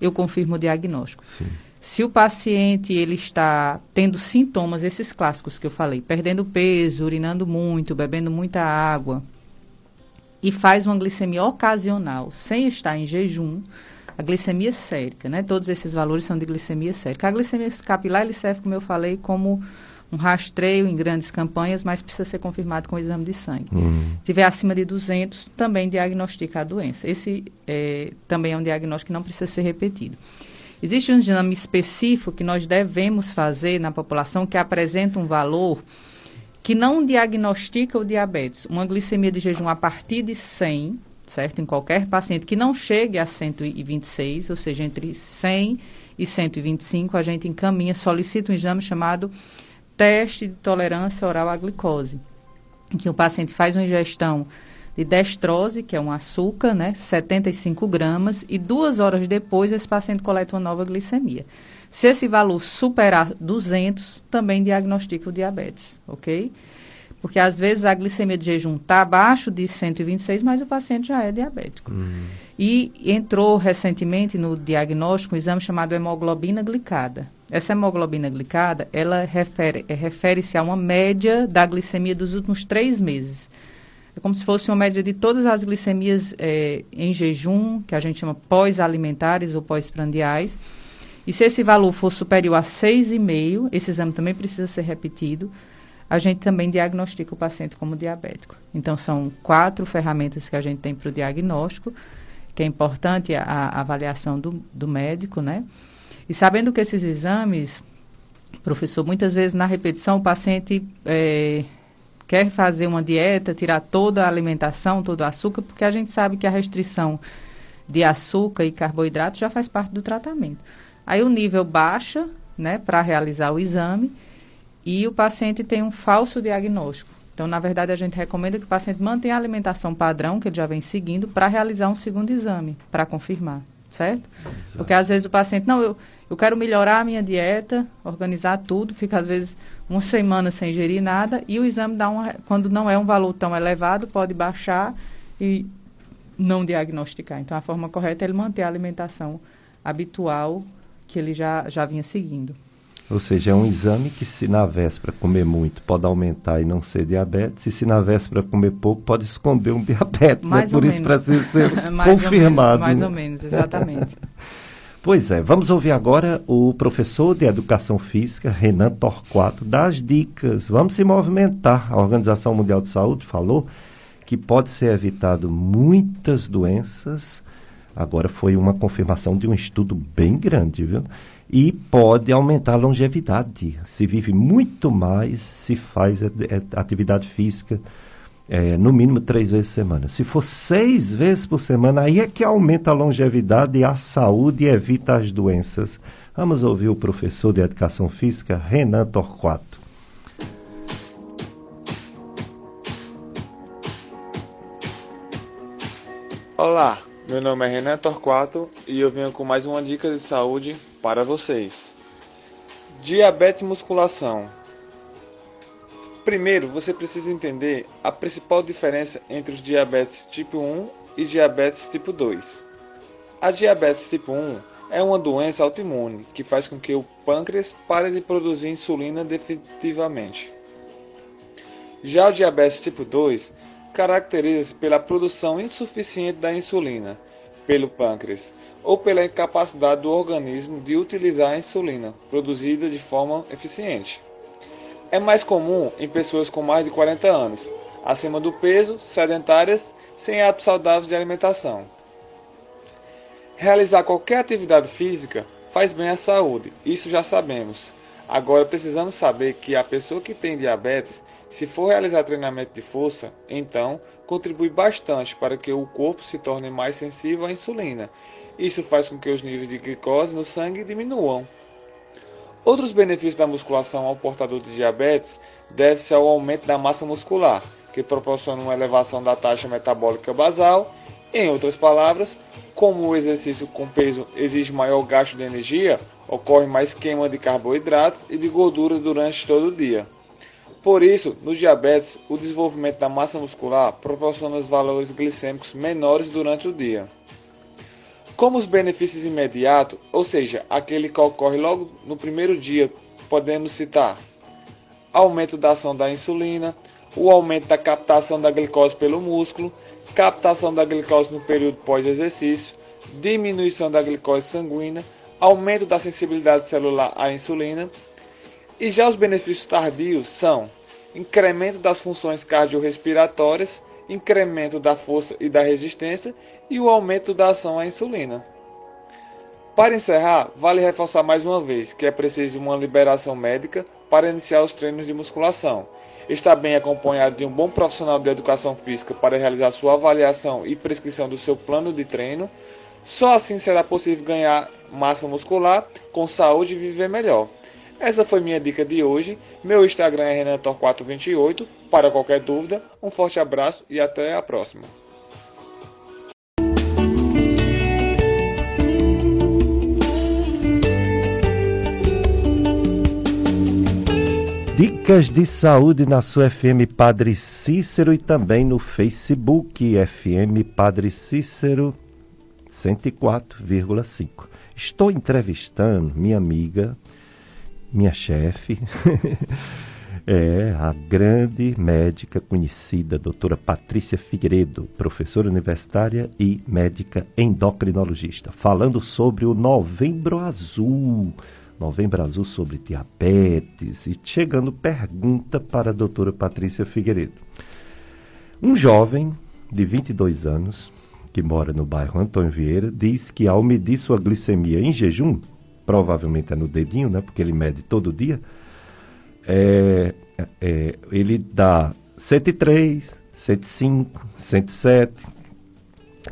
eu confirmo o diagnóstico. Sim. Se o paciente ele está tendo sintomas, esses clássicos que eu falei, perdendo peso, urinando muito, bebendo muita água, e faz uma glicemia ocasional, sem estar em jejum, a glicemia sérica, né? Todos esses valores são de glicemia sérica. A glicemia capilar, ele serve, como eu falei, como um rastreio em grandes campanhas, mas precisa ser confirmado com o exame de sangue. Uhum. Se tiver acima de 200, também diagnostica a doença. Esse é, também é um diagnóstico que não precisa ser repetido. Existe um exame específico que nós devemos fazer na população que apresenta um valor que não diagnostica o diabetes. Uma glicemia de jejum a partir de 100, certo? Em qualquer paciente que não chegue a 126, ou seja, entre 100 e 125, a gente encaminha, solicita um exame chamado teste de tolerância oral à glicose, em que o paciente faz uma ingestão de destrose, que é um açúcar, né, 75 gramas, e duas horas depois esse paciente coleta uma nova glicemia. Se esse valor superar 200, também diagnostica o diabetes, ok? Porque às vezes a glicemia de jejum está abaixo de 126, mas o paciente já é diabético. Uhum. E entrou recentemente no diagnóstico um exame chamado hemoglobina glicada. Essa hemoglobina glicada, ela refere, é, refere-se a uma média da glicemia dos últimos três meses. É como se fosse uma média de todas as glicemias é, em jejum, que a gente chama pós-alimentares ou pós-prandiais. E se esse valor for superior a 6,5, esse exame também precisa ser repetido, a gente também diagnostica o paciente como diabético. Então, são quatro ferramentas que a gente tem para o diagnóstico que é importante a, a avaliação do, do médico, né? E sabendo que esses exames, professor, muitas vezes na repetição o paciente é, quer fazer uma dieta, tirar toda a alimentação, todo o açúcar, porque a gente sabe que a restrição de açúcar e carboidrato já faz parte do tratamento. Aí o nível baixa, né, para realizar o exame, e o paciente tem um falso diagnóstico. Então, na verdade, a gente recomenda que o paciente mantenha a alimentação padrão que ele já vem seguindo para realizar um segundo exame, para confirmar, certo? Exato. Porque às vezes o paciente, não, eu, eu quero melhorar a minha dieta, organizar tudo, fica às vezes uma semana sem ingerir nada e o exame dá uma, quando não é um valor tão elevado, pode baixar e não diagnosticar. Então, a forma correta é ele manter a alimentação habitual que ele já, já vinha seguindo. Ou seja, é um exame que se na véspera comer muito pode aumentar e não ser diabetes, e se na véspera comer pouco pode esconder um diabetes. Né? Mais né? Por isso precisa ser mais confirmado. Ou menos, mais né? ou menos, exatamente. Pois é, vamos ouvir agora o professor de Educação Física, Renan Torquato, das dicas. Vamos se movimentar. A Organização Mundial de Saúde falou que pode ser evitado muitas doenças. Agora foi uma confirmação de um estudo bem grande, viu? e pode aumentar a longevidade. Se vive muito mais, se faz atividade física é, no mínimo três vezes por semana. Se for seis vezes por semana, aí é que aumenta a longevidade a saúde e evita as doenças. Vamos ouvir o professor de Educação Física, Renan Torquato. Olá, meu nome é Renan Torquato e eu venho com mais uma dica de saúde para vocês. Diabetes musculação. Primeiro, você precisa entender a principal diferença entre os diabetes tipo 1 e diabetes tipo 2. A diabetes tipo 1 é uma doença autoimune que faz com que o pâncreas pare de produzir insulina definitivamente. Já o diabetes tipo 2 caracteriza-se pela produção insuficiente da insulina pelo pâncreas, ou pela incapacidade do organismo de utilizar a insulina produzida de forma eficiente. É mais comum em pessoas com mais de 40 anos, acima do peso, sedentárias, sem hábitos saudáveis de alimentação. Realizar qualquer atividade física faz bem à saúde, isso já sabemos. Agora precisamos saber que a pessoa que tem diabetes, se for realizar treinamento de força, então contribui bastante para que o corpo se torne mais sensível à insulina isso faz com que os níveis de glicose no sangue diminuam. Outros benefícios da musculação ao portador de diabetes deve-se ao aumento da massa muscular, que proporciona uma elevação da taxa metabólica basal. Em outras palavras, como o exercício com peso exige maior gasto de energia, ocorre mais queima de carboidratos e de gordura durante todo o dia. Por isso, no diabetes, o desenvolvimento da massa muscular proporciona os valores glicêmicos menores durante o dia. Como os benefícios imediatos, ou seja, aquele que ocorre logo no primeiro dia, podemos citar aumento da ação da insulina, o aumento da captação da glicose pelo músculo, captação da glicose no período pós-exercício, diminuição da glicose sanguínea, aumento da sensibilidade celular à insulina. E já os benefícios tardios são incremento das funções cardiorrespiratórias, incremento da força e da resistência e o aumento da ação à insulina. Para encerrar, vale reforçar mais uma vez que é preciso uma liberação médica para iniciar os treinos de musculação. Está bem acompanhado de um bom profissional de educação física para realizar sua avaliação e prescrição do seu plano de treino. Só assim será possível ganhar massa muscular com saúde e viver melhor. Essa foi minha dica de hoje. Meu Instagram é renator428. Para qualquer dúvida, um forte abraço e até a próxima. Dicas de saúde na sua FM Padre Cícero e também no Facebook FM Padre Cícero 104,5. Estou entrevistando minha amiga minha chefe, é a grande médica conhecida, doutora Patrícia Figueiredo, professora universitária e médica endocrinologista, falando sobre o Novembro Azul. Novembro Azul sobre diabetes e chegando pergunta para a doutora Patrícia Figueiredo. Um jovem de 22 anos que mora no bairro Antônio Vieira, diz que ao medir sua glicemia em jejum, provavelmente é no dedinho, né, porque ele mede todo dia, é, é, ele dá 103, 105, 107,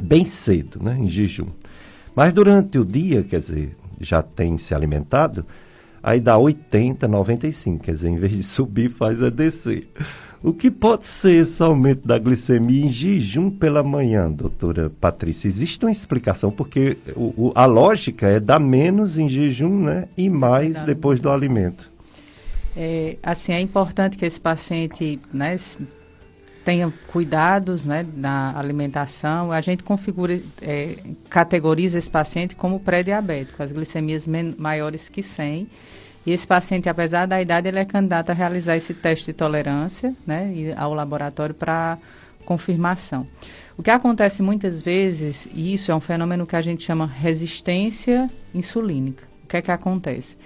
bem cedo, né, em jejum. Mas durante o dia, quer dizer, já tem se alimentado, aí dá 80, 95, quer dizer, em vez de subir, faz a descer. O que pode ser esse aumento da glicemia em jejum pela manhã, doutora Patrícia? Existe uma explicação, porque o, o, a lógica é dar menos em jejum né, e mais depois do alimento. É, assim, é importante que esse paciente né, tenha cuidados né, na alimentação. A gente configura, é, categoriza esse paciente como pré-diabético, as glicemias maiores que 100 e esse paciente, apesar da idade, ele é candidato a realizar esse teste de tolerância, né, ao laboratório para confirmação. O que acontece muitas vezes, e isso é um fenômeno que a gente chama resistência insulínica. O que é que acontece?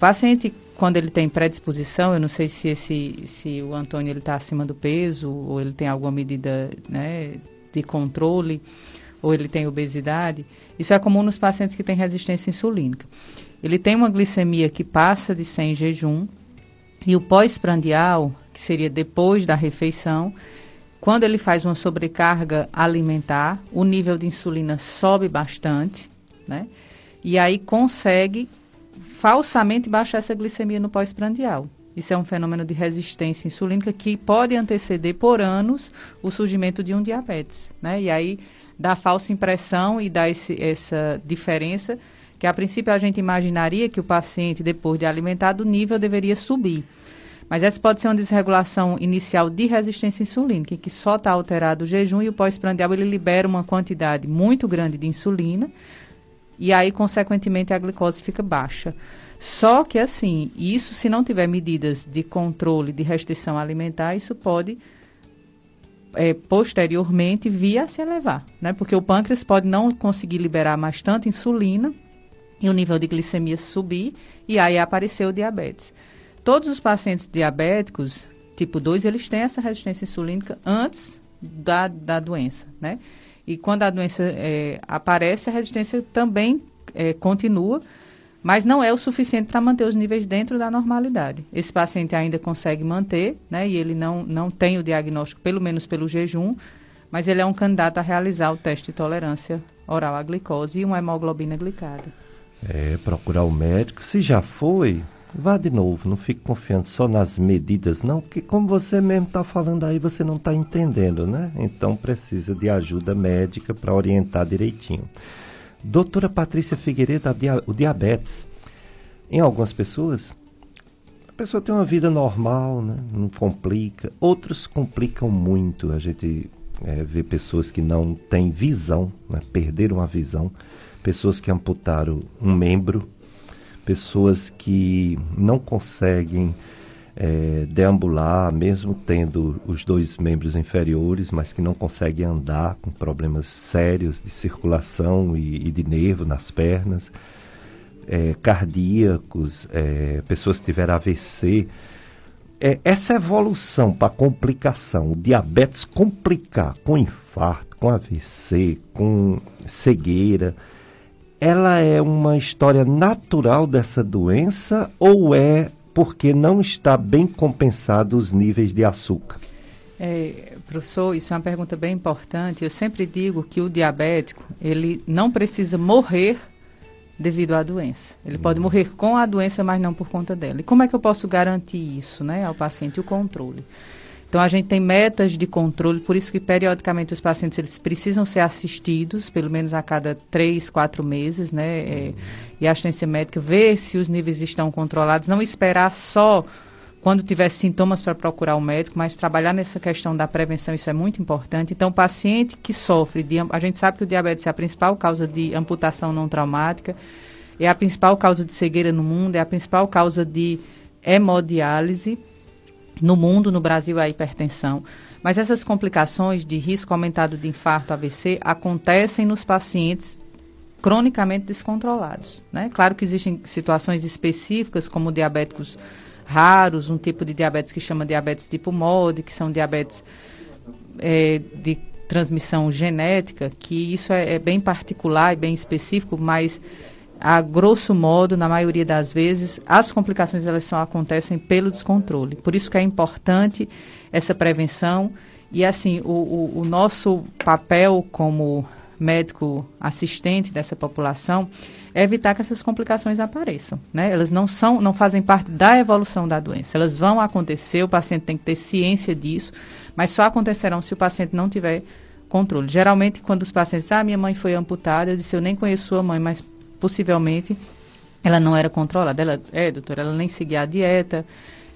Paciente, quando ele tem predisposição, eu não sei se, esse, se o Antônio está acima do peso, ou ele tem alguma medida né, de controle, ou ele tem obesidade, isso é comum nos pacientes que têm resistência insulínica. Ele tem uma glicemia que passa de 100 em jejum e o pós-prandial, que seria depois da refeição, quando ele faz uma sobrecarga alimentar, o nível de insulina sobe bastante, né? E aí consegue falsamente baixar essa glicemia no pós-prandial. Isso é um fenômeno de resistência insulínica que pode anteceder por anos o surgimento de um diabetes, né? E aí dá falsa impressão e dá esse, essa diferença que a princípio a gente imaginaria que o paciente, depois de alimentado, o nível deveria subir. Mas essa pode ser uma desregulação inicial de resistência insulínica, em que só está alterado o jejum e o pós-prandial ele libera uma quantidade muito grande de insulina e aí, consequentemente, a glicose fica baixa. Só que, assim, isso se não tiver medidas de controle de restrição alimentar, isso pode é, posteriormente vir a se elevar, né? Porque o pâncreas pode não conseguir liberar mais tanta insulina e o nível de glicemia subir, e aí apareceu o diabetes. Todos os pacientes diabéticos, tipo 2, eles têm essa resistência insulínica antes da, da doença, né? E quando a doença é, aparece, a resistência também é, continua, mas não é o suficiente para manter os níveis dentro da normalidade. Esse paciente ainda consegue manter, né? E ele não, não tem o diagnóstico, pelo menos pelo jejum, mas ele é um candidato a realizar o teste de tolerância oral à glicose e uma hemoglobina glicada. É, procurar o médico. Se já foi, vá de novo. Não fique confiando só nas medidas, não, porque como você mesmo está falando aí, você não está entendendo, né? Então precisa de ajuda médica para orientar direitinho. Doutora Patrícia Figueiredo, o diabetes. Em algumas pessoas, a pessoa tem uma vida normal, né? não complica. Outros complicam muito. A gente é, vê pessoas que não têm visão, né? perderam a visão pessoas que amputaram um membro, pessoas que não conseguem é, deambular, mesmo tendo os dois membros inferiores, mas que não conseguem andar com problemas sérios de circulação e, e de nervo nas pernas, é, cardíacos, é, pessoas que tiveram AVC. É, essa evolução para complicação, o diabetes complicar com infarto, com AVC, com cegueira, ela é uma história natural dessa doença ou é porque não está bem compensado os níveis de açúcar? É, professor, isso é uma pergunta bem importante. Eu sempre digo que o diabético, ele não precisa morrer devido à doença. Ele pode morrer com a doença, mas não por conta dela. E como é que eu posso garantir isso, né, ao paciente, o controle? Então a gente tem metas de controle, por isso que periodicamente os pacientes eles precisam ser assistidos, pelo menos a cada três, quatro meses, né? É, e a assistência médica ver se os níveis estão controlados, não esperar só quando tiver sintomas para procurar o médico, mas trabalhar nessa questão da prevenção, isso é muito importante. Então, o paciente que sofre de. A gente sabe que o diabetes é a principal causa de amputação não traumática, é a principal causa de cegueira no mundo, é a principal causa de hemodiálise no mundo, no Brasil, a hipertensão. Mas essas complicações de risco aumentado de infarto, AVC, acontecem nos pacientes cronicamente descontrolados. Né? Claro que existem situações específicas, como diabéticos raros, um tipo de diabetes que chama diabetes tipo MOD, que são diabetes é, de transmissão genética, que isso é, é bem particular e bem específico, mas a grosso modo, na maioria das vezes, as complicações elas só acontecem pelo descontrole. Por isso que é importante essa prevenção e assim o, o, o nosso papel como médico assistente dessa população é evitar que essas complicações apareçam, né? Elas não são, não fazem parte da evolução da doença. Elas vão acontecer, o paciente tem que ter ciência disso, mas só acontecerão se o paciente não tiver controle. Geralmente, quando os pacientes, ah, minha mãe foi amputada, eu disse, eu nem conheço sua mãe, mas possivelmente ela não era controlada. Ela, é, doutora, ela nem seguia a dieta,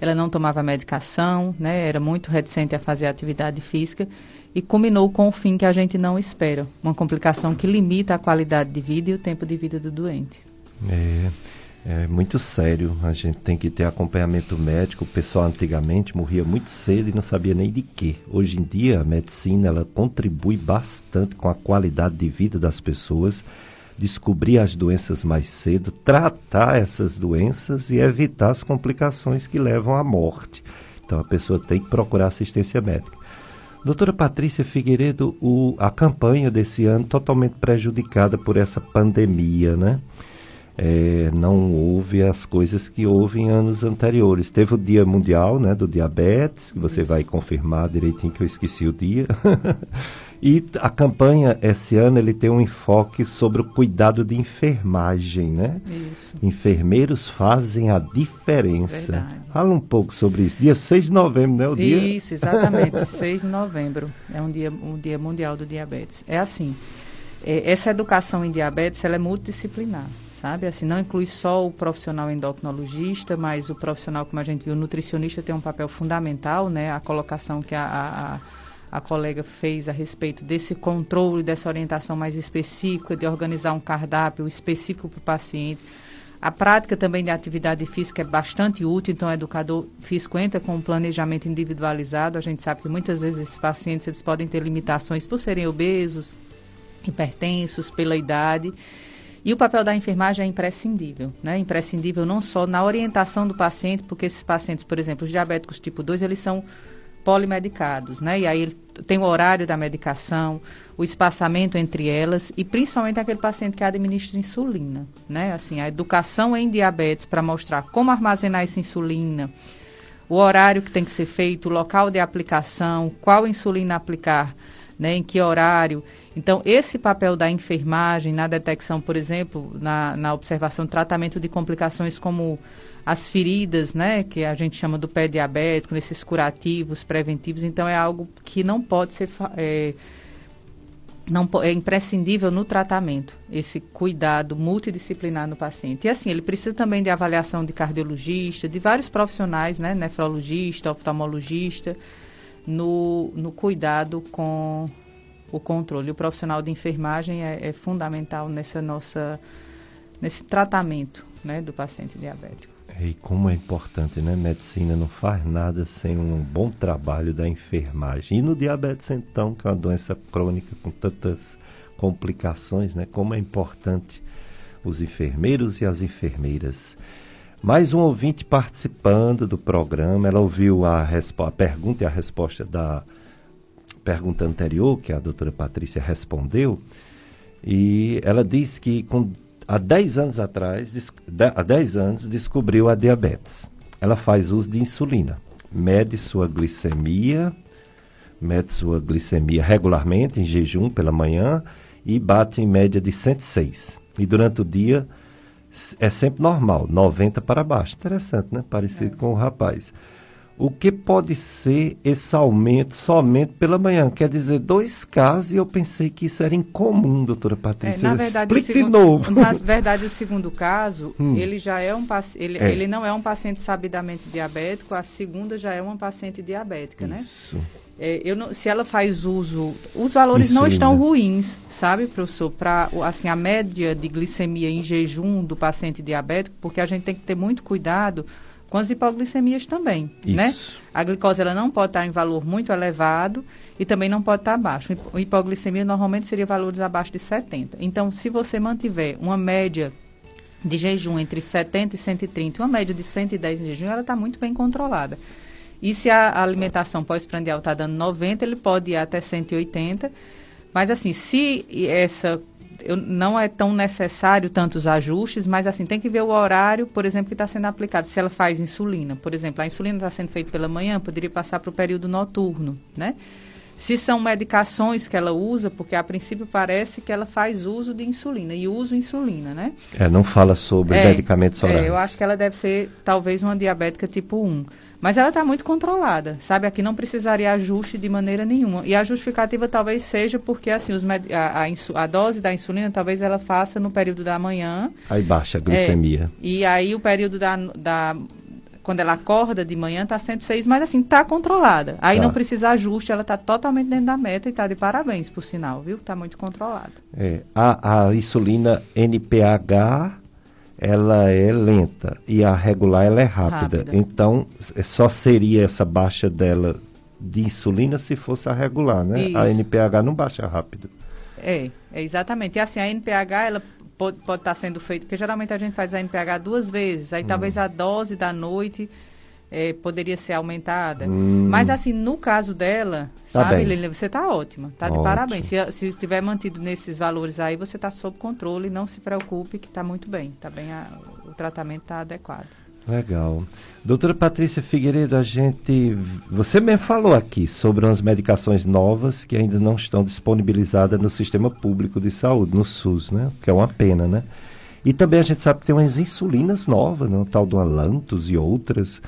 ela não tomava medicação, né? Era muito reticente a fazer atividade física e culminou com o fim que a gente não espera, uma complicação que limita a qualidade de vida e o tempo de vida do doente. É, é muito sério, a gente tem que ter acompanhamento médico. O pessoal antigamente morria muito cedo e não sabia nem de quê. Hoje em dia a medicina ela contribui bastante com a qualidade de vida das pessoas, descobrir as doenças mais cedo, tratar essas doenças e evitar as complicações que levam à morte. Então a pessoa tem que procurar assistência médica. Doutora Patrícia Figueiredo, o, a campanha desse ano totalmente prejudicada por essa pandemia, né? É, não houve as coisas que houve em anos anteriores. Teve o Dia Mundial né, do Diabetes, que você Isso. vai confirmar direitinho que eu esqueci o dia. E a campanha esse ano ele tem um enfoque sobre o cuidado de enfermagem, né? Isso. Enfermeiros fazem a diferença. Verdade. Fala um pouco sobre isso. Dia 6 de novembro, né? O dia... Isso, exatamente. 6 de novembro é um dia, um dia mundial do diabetes. É assim, é, essa educação em diabetes ela é multidisciplinar sabe? Assim, não inclui só o profissional endocrinologista, mas o profissional, como a gente viu, o nutricionista tem um papel fundamental, né? A colocação que a, a, a colega fez a respeito desse controle, dessa orientação mais específica, de organizar um cardápio específico para o paciente. A prática também de atividade física é bastante útil, então o educador físico entra com um planejamento individualizado. A gente sabe que muitas vezes esses pacientes eles podem ter limitações por serem obesos, hipertensos, pela idade. E o papel da enfermagem é imprescindível, né? Imprescindível não só na orientação do paciente, porque esses pacientes, por exemplo, os diabéticos tipo 2, eles são polimedicados, né? E aí ele tem o horário da medicação, o espaçamento entre elas e principalmente aquele paciente que administra insulina, né? Assim, a educação em diabetes para mostrar como armazenar essa insulina, o horário que tem que ser feito, o local de aplicação, qual insulina aplicar, né? Em que horário. Então, esse papel da enfermagem na detecção, por exemplo, na, na observação, tratamento de complicações como as feridas, né, que a gente chama do pé diabético, nesses curativos, preventivos. Então, é algo que não pode ser. É, não, é imprescindível no tratamento, esse cuidado multidisciplinar no paciente. E assim, ele precisa também de avaliação de cardiologista, de vários profissionais, né, nefrologista, oftalmologista, no, no cuidado com o controle. O profissional de enfermagem é, é fundamental nessa nossa, nesse tratamento né, do paciente diabético. E como é importante, né? Medicina não faz nada sem um bom trabalho da enfermagem. E no diabetes, então, que é uma doença crônica com tantas complicações, né? Como é importante os enfermeiros e as enfermeiras. Mais um ouvinte participando do programa. Ela ouviu a, a pergunta e a resposta da pergunta anterior, que a doutora Patrícia respondeu. E ela diz que com há 10 anos atrás, há 10 anos, descobriu a diabetes. Ela faz uso de insulina, mede sua glicemia, mede sua glicemia regularmente, em jejum pela manhã, e bate em média de 106. E durante o dia é sempre normal, 90 para baixo. Interessante, né? Parecido é. com o rapaz. O que pode ser esse aumento somente pela manhã? Quer dizer, dois casos e eu pensei que isso era incomum, doutora Patrícia. É, na verdade, Explique segundo, de novo. Na verdade, o segundo caso, hum. ele já é um ele, é. ele não é um paciente sabidamente diabético, a segunda já é uma paciente diabética, né? isso. né? É, eu não, se ela faz uso, os valores Insulina. não estão ruins, sabe, professor? Para assim a média de glicemia em jejum do paciente diabético, porque a gente tem que ter muito cuidado com as hipoglicemias também, né? Isso. né? A glicose ela não pode estar em valor muito elevado e também não pode estar abaixo. A hipoglicemia normalmente seria valores abaixo de 70. Então, se você mantiver uma média de jejum entre 70 e 130, uma média de 110 em jejum, ela está muito bem controlada. E se a alimentação pós-prandial está dando 90, ele pode ir até 180. Mas assim, se essa eu, não é tão necessário tantos ajustes, mas assim, tem que ver o horário, por exemplo, que está sendo aplicado. Se ela faz insulina, por exemplo, a insulina está sendo feita pela manhã, poderia passar para o período noturno, né? Se são medicações que ela usa, porque a princípio parece que ela faz uso de insulina e usa insulina, né? É, não fala sobre é, medicamentos orais. É, eu acho que ela deve ser talvez uma diabética tipo 1. Mas ela está muito controlada, sabe? Aqui não precisaria ajuste de maneira nenhuma. E a justificativa talvez seja porque assim os a, a, a, dose da insulina talvez ela faça no período da manhã. Aí baixa a glicemia. É, e aí o período da, da quando ela acorda de manhã está 106, mas assim, está controlada. Aí tá. não precisa ajuste, ela está totalmente dentro da meta e está de parabéns, por sinal, viu? Está muito controlada. É, a, a insulina NPH ela é lenta e a regular ela é rápida. rápida. Então, é, só seria essa baixa dela de insulina se fosse a regular, né? Isso. A NPH não baixa rápido. É, é exatamente. E assim, a NPH, ela pode, pode estar sendo feita, porque geralmente a gente faz a NPH duas vezes, aí hum. talvez a dose da noite é, poderia ser aumentada. Hum. Mas assim, no caso dela, tá sabe, Lilian, você está ótima, está de parabéns. Se, se estiver mantido nesses valores aí, você está sob controle, não se preocupe que está muito bem, tá bem a, o tratamento está adequado. Legal. Doutora Patrícia Figueiredo, a gente. Você mesmo falou aqui sobre umas medicações novas que ainda não estão disponibilizadas no sistema público de saúde, no SUS, né? Que é uma pena, né? E também a gente sabe que tem umas insulinas novas, né? tal do Alantos e outras.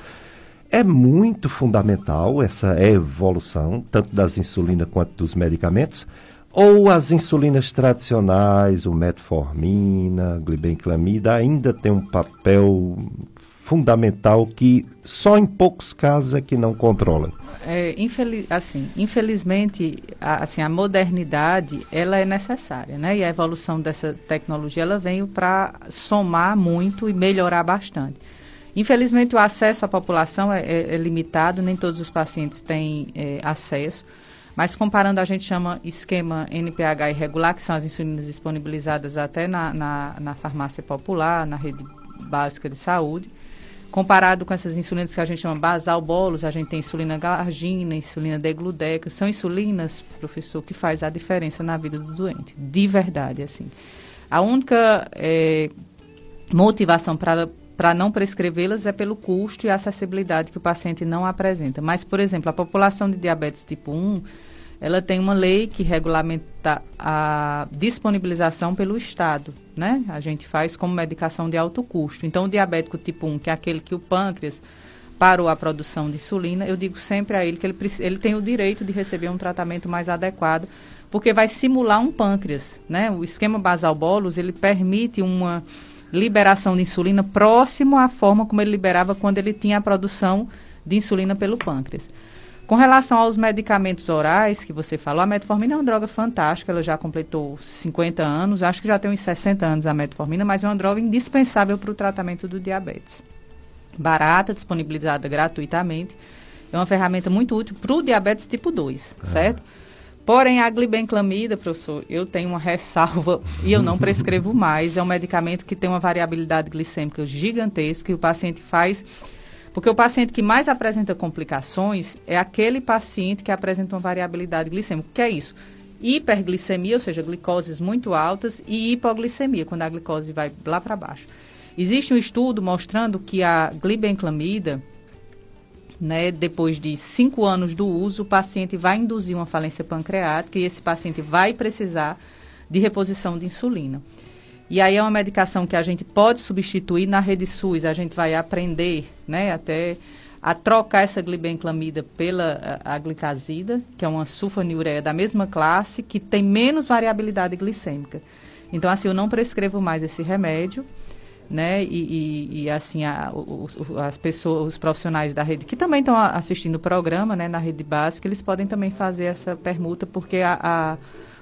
É muito fundamental essa evolução, tanto das insulinas quanto dos medicamentos, ou as insulinas tradicionais, o metformina, glibenclamida, ainda tem um papel fundamental que só em poucos casos é que não controla. É, infeliz, assim, infelizmente, a, assim, a modernidade ela é necessária, né? E a evolução dessa tecnologia ela veio para somar muito e melhorar bastante. Infelizmente, o acesso à população é, é, é limitado, nem todos os pacientes têm é, acesso. Mas comparando, a gente chama esquema NPH irregular, que são as insulinas disponibilizadas até na, na, na farmácia popular, na rede básica de saúde. Comparado com essas insulinas que a gente chama basal bolos, a gente tem insulina galargina, insulina degludeca. São insulinas, professor, que faz a diferença na vida do doente. De verdade, assim. A única é, motivação para para não prescrevê-las é pelo custo e acessibilidade que o paciente não apresenta. Mas, por exemplo, a população de diabetes tipo 1, ela tem uma lei que regulamenta a disponibilização pelo Estado, né? A gente faz como medicação de alto custo. Então, o diabético tipo 1, que é aquele que o pâncreas parou a produção de insulina, eu digo sempre a ele que ele, ele tem o direito de receber um tratamento mais adequado, porque vai simular um pâncreas, né? O esquema basal bolos, ele permite uma liberação de insulina próximo à forma como ele liberava quando ele tinha a produção de insulina pelo pâncreas. Com relação aos medicamentos orais que você falou, a metformina é uma droga fantástica, ela já completou 50 anos, acho que já tem uns 60 anos a metformina, mas é uma droga indispensável para o tratamento do diabetes. Barata, disponibilizada gratuitamente, é uma ferramenta muito útil para o diabetes tipo 2, ah. certo? Porém, a glibenclamida, professor, eu tenho uma ressalva e eu não prescrevo mais. É um medicamento que tem uma variabilidade glicêmica gigantesca e o paciente faz... Porque o paciente que mais apresenta complicações é aquele paciente que apresenta uma variabilidade glicêmica. O que é isso? Hiperglicemia, ou seja, glicoses muito altas, e hipoglicemia, quando a glicose vai lá para baixo. Existe um estudo mostrando que a glibenclamida, né, depois de cinco anos do uso, o paciente vai induzir uma falência pancreática e esse paciente vai precisar de reposição de insulina. E aí é uma medicação que a gente pode substituir na rede SUS, a gente vai aprender, né, até a trocar essa glibenclamida pela a, a glicazida, que é uma sulfonilureia da mesma classe, que tem menos variabilidade glicêmica. Então, assim, eu não prescrevo mais esse remédio, né? E, e, e assim, a, os, as pessoas, os profissionais da rede que também estão assistindo o programa, né, na rede básica, eles podem também fazer essa permuta, porque a, a,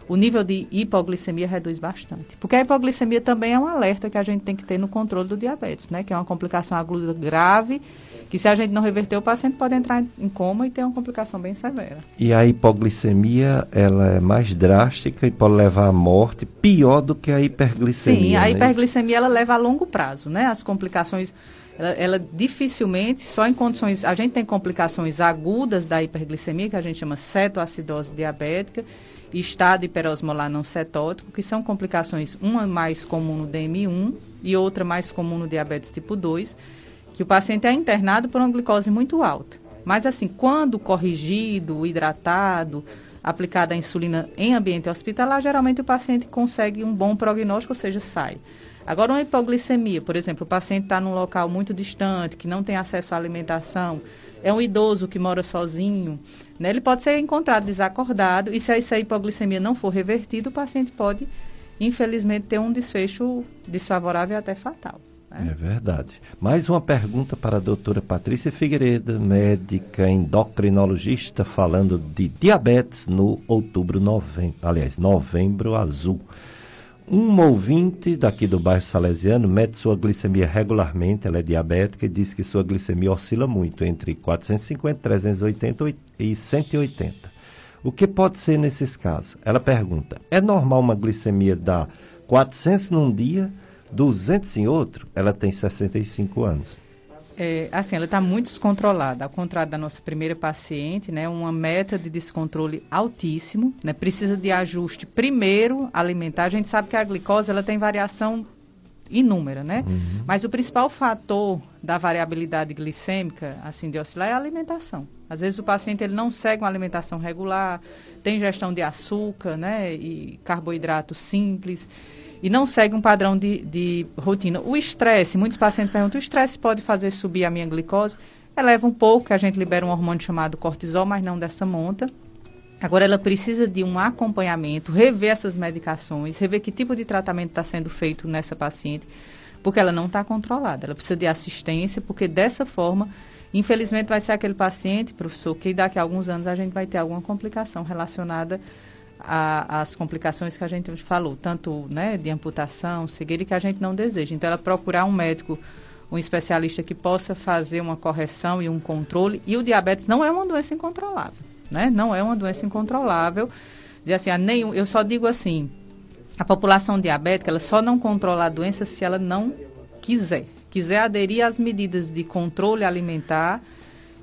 o nível de hipoglicemia reduz bastante. Porque a hipoglicemia também é um alerta que a gente tem que ter no controle do diabetes, né? Que é uma complicação aguda grave que se a gente não reverter, o paciente pode entrar em coma e ter uma complicação bem severa. E a hipoglicemia, ela é mais drástica e pode levar à morte, pior do que a hiperglicemia. Sim, a né? hiperglicemia ela leva a longo prazo, né? As complicações ela, ela, dificilmente, só em condições, a gente tem complicações agudas da hiperglicemia, que a gente chama cetoacidose diabética, estado hiperosmolar não cetótico, que são complicações, uma mais comum no DM1 e outra mais comum no diabetes tipo 2, que o paciente é internado por uma glicose muito alta. Mas assim, quando corrigido, hidratado, aplicada a insulina em ambiente hospitalar, geralmente o paciente consegue um bom prognóstico, ou seja, sai. Agora, uma hipoglicemia, por exemplo, o paciente está num local muito distante, que não tem acesso à alimentação, é um idoso que mora sozinho, né, ele pode ser encontrado desacordado e se essa hipoglicemia não for revertida, o paciente pode, infelizmente, ter um desfecho desfavorável e até fatal. Né? É verdade. Mais uma pergunta para a doutora Patrícia Figueiredo, médica endocrinologista, falando de diabetes no outubro, novembro, aliás, novembro azul. Um ouvinte daqui do bairro Salesiano mede sua glicemia regularmente, ela é diabética e diz que sua glicemia oscila muito, entre 450, 380 e 180. O que pode ser nesses casos? Ela pergunta: é normal uma glicemia dar 400 num dia, 200 em outro? Ela tem 65 anos. É, assim, ela está muito descontrolada, ao contrário da nossa primeira paciente, né? Uma meta de descontrole altíssimo, né? Precisa de ajuste primeiro alimentar. A gente sabe que a glicose ela tem variação inúmera, né? Uhum. Mas o principal fator da variabilidade glicêmica, assim, de oscilar é a alimentação. Às vezes o paciente ele não segue uma alimentação regular, tem ingestão de açúcar, né? E carboidratos simples e não segue um padrão de, de rotina. O estresse, muitos pacientes perguntam, o estresse pode fazer subir a minha glicose? Eleva um pouco, a gente libera um hormônio chamado cortisol, mas não dessa monta. Agora, ela precisa de um acompanhamento, rever essas medicações, rever que tipo de tratamento está sendo feito nessa paciente, porque ela não está controlada. Ela precisa de assistência, porque dessa forma, infelizmente, vai ser aquele paciente, professor, que daqui a alguns anos a gente vai ter alguma complicação relacionada às complicações que a gente falou, tanto né, de amputação, cegueira, que a gente não deseja. Então, ela procurar um médico um especialista que possa fazer uma correção e um controle. E o diabetes não é uma doença incontrolável né? Não é uma doença incontrolável. Dizer assim, a nenhum, eu só digo assim, a população diabética, ela só não controla a doença se ela não quiser. Quiser aderir às medidas de controle alimentar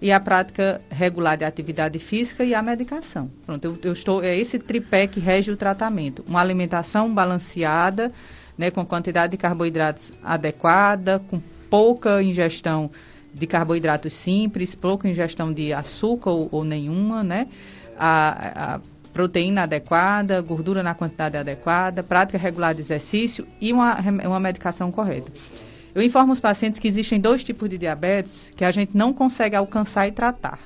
e à prática regular de atividade física e à medicação. Pronto, eu, eu estou, é esse tripé que rege o tratamento. Uma alimentação balanceada, né, com quantidade de carboidratos adequada, com pouca ingestão de carboidratos simples, pouca ingestão de açúcar ou, ou nenhuma, né? A, a, proteína adequada, gordura na quantidade adequada, prática regular de exercício e uma, uma medicação correta. Eu informo os pacientes que existem dois tipos de diabetes que a gente não consegue alcançar e tratar,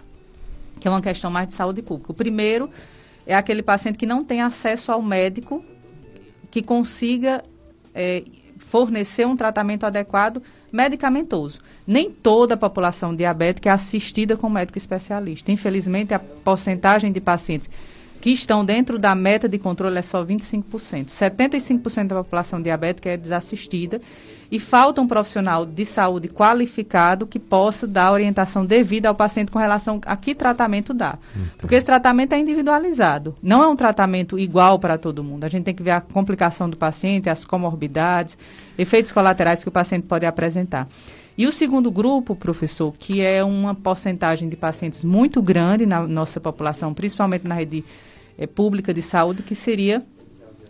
que é uma questão mais de saúde pública. O primeiro é aquele paciente que não tem acesso ao médico que consiga é, fornecer um tratamento adequado medicamentoso. Nem toda a população diabética é assistida com médico especialista. Infelizmente, a porcentagem de pacientes que estão dentro da meta de controle é só 25%. 75% da população diabética é desassistida e falta um profissional de saúde qualificado que possa dar orientação devida ao paciente com relação a que tratamento dá. Porque esse tratamento é individualizado, não é um tratamento igual para todo mundo. A gente tem que ver a complicação do paciente, as comorbidades, efeitos colaterais que o paciente pode apresentar. E o segundo grupo, professor, que é uma porcentagem de pacientes muito grande na nossa população, principalmente na rede é, pública de saúde, que seria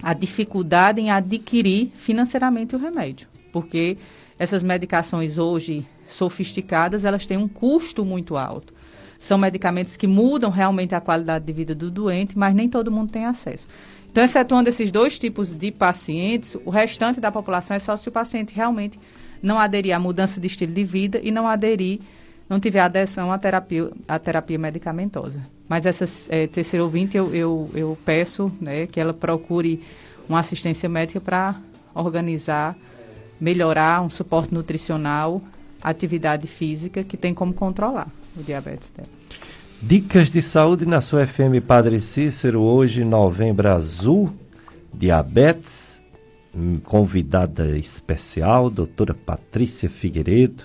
a dificuldade em adquirir financeiramente o remédio porque essas medicações hoje sofisticadas, elas têm um custo muito alto. São medicamentos que mudam realmente a qualidade de vida do doente, mas nem todo mundo tem acesso. Então, excetuando esses dois tipos de pacientes, o restante da população é só se o paciente realmente não aderir à mudança de estilo de vida e não aderir, não tiver adesão à terapia, à terapia medicamentosa. Mas essa é, terceira ouvinte, eu, eu, eu peço né, que ela procure uma assistência médica para organizar melhorar um suporte nutricional, atividade física, que tem como controlar o diabetes dela. Dicas de saúde na sua FM Padre Cícero, hoje, novembro azul, diabetes, hum, convidada especial, doutora Patrícia Figueiredo,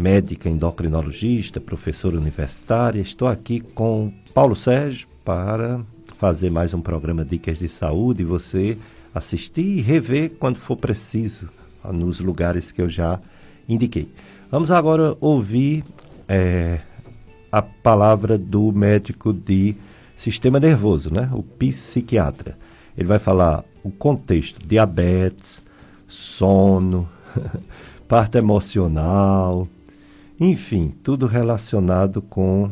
médica endocrinologista, professora universitária. Estou aqui com Paulo Sérgio para fazer mais um programa Dicas de Saúde, você assistir e rever quando for preciso nos lugares que eu já indiquei. Vamos agora ouvir é, a palavra do médico de sistema nervoso, né? O psiquiatra. Ele vai falar o contexto, diabetes, sono, parte emocional, enfim, tudo relacionado com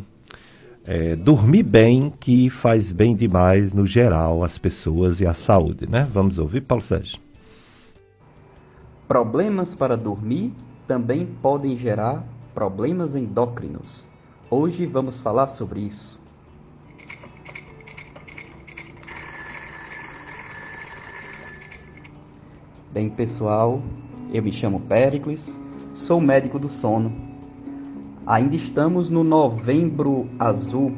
é, dormir bem, que faz bem demais no geral às pessoas e à saúde, né? Vamos ouvir, Paulo Sérgio. Problemas para dormir também podem gerar problemas endócrinos. Hoje vamos falar sobre isso. Bem, pessoal, eu me chamo Pericles, sou médico do sono. Ainda estamos no Novembro Azul,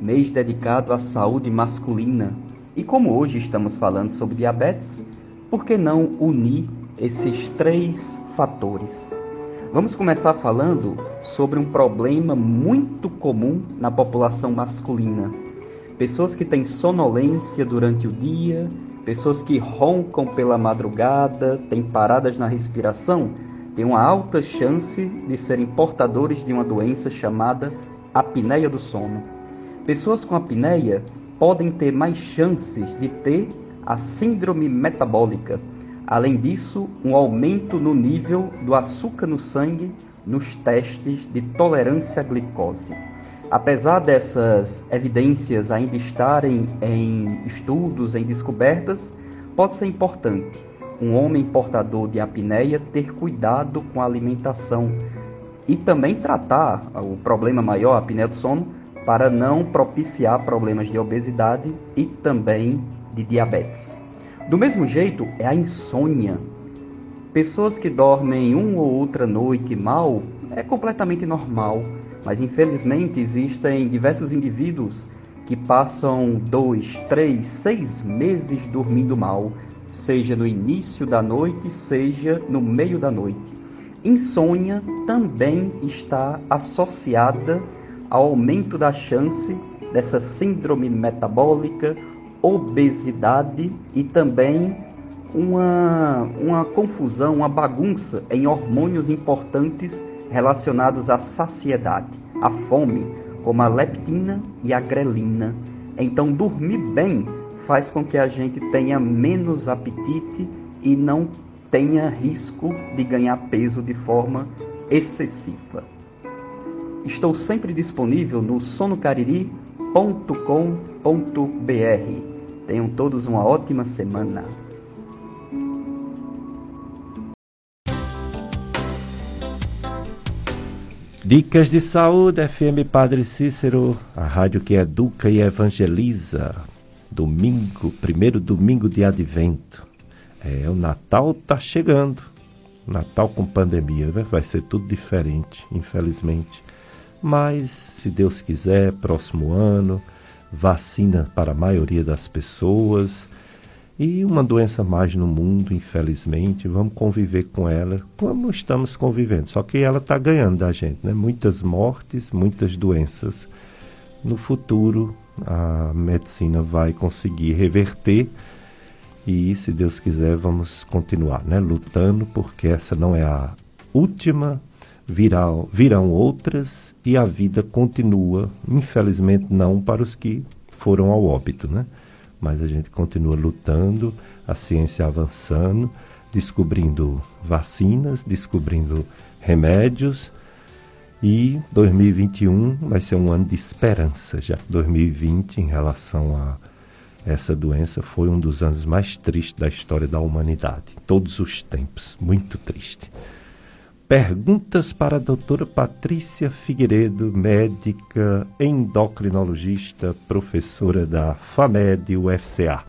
mês dedicado à saúde masculina. E como hoje estamos falando sobre diabetes, por que não unir esses três fatores. Vamos começar falando sobre um problema muito comum na população masculina. Pessoas que têm sonolência durante o dia, pessoas que roncam pela madrugada, têm paradas na respiração, têm uma alta chance de serem portadores de uma doença chamada apneia do sono. Pessoas com apneia podem ter mais chances de ter a síndrome metabólica, Além disso, um aumento no nível do açúcar no sangue nos testes de tolerância à glicose. Apesar dessas evidências ainda estarem em estudos, em descobertas, pode ser importante um homem portador de apneia ter cuidado com a alimentação e também tratar o problema maior, a apneia do sono, para não propiciar problemas de obesidade e também de diabetes. Do mesmo jeito, é a insônia. Pessoas que dormem uma ou outra noite mal é completamente normal, mas infelizmente existem diversos indivíduos que passam dois, três, seis meses dormindo mal, seja no início da noite, seja no meio da noite. Insônia também está associada ao aumento da chance dessa síndrome metabólica obesidade e também uma, uma confusão, uma bagunça em hormônios importantes relacionados à saciedade, à fome, como a leptina e a grelina. Então, dormir bem faz com que a gente tenha menos apetite e não tenha risco de ganhar peso de forma excessiva. Estou sempre disponível no sonocariri.com.br Tenham todos uma ótima semana. Dicas de saúde, FM Padre Cícero, a rádio que educa e evangeliza. Domingo, primeiro domingo de advento. É, o Natal tá chegando. Natal com pandemia, né? vai ser tudo diferente, infelizmente. Mas, se Deus quiser, próximo ano, vacina para a maioria das pessoas e uma doença mais no mundo, infelizmente. Vamos conviver com ela como estamos convivendo. Só que ela está ganhando da gente, né? Muitas mortes, muitas doenças. No futuro, a medicina vai conseguir reverter e, se Deus quiser, vamos continuar, né? Lutando, porque essa não é a última virão, virão outras e a vida continua, infelizmente não para os que foram ao óbito, né? Mas a gente continua lutando, a ciência avançando, descobrindo vacinas, descobrindo remédios e 2021 vai ser um ano de esperança já. 2020 em relação a essa doença foi um dos anos mais tristes da história da humanidade, todos os tempos, muito triste. Perguntas para a doutora Patrícia Figueiredo, médica endocrinologista, professora da FAMED UFCA.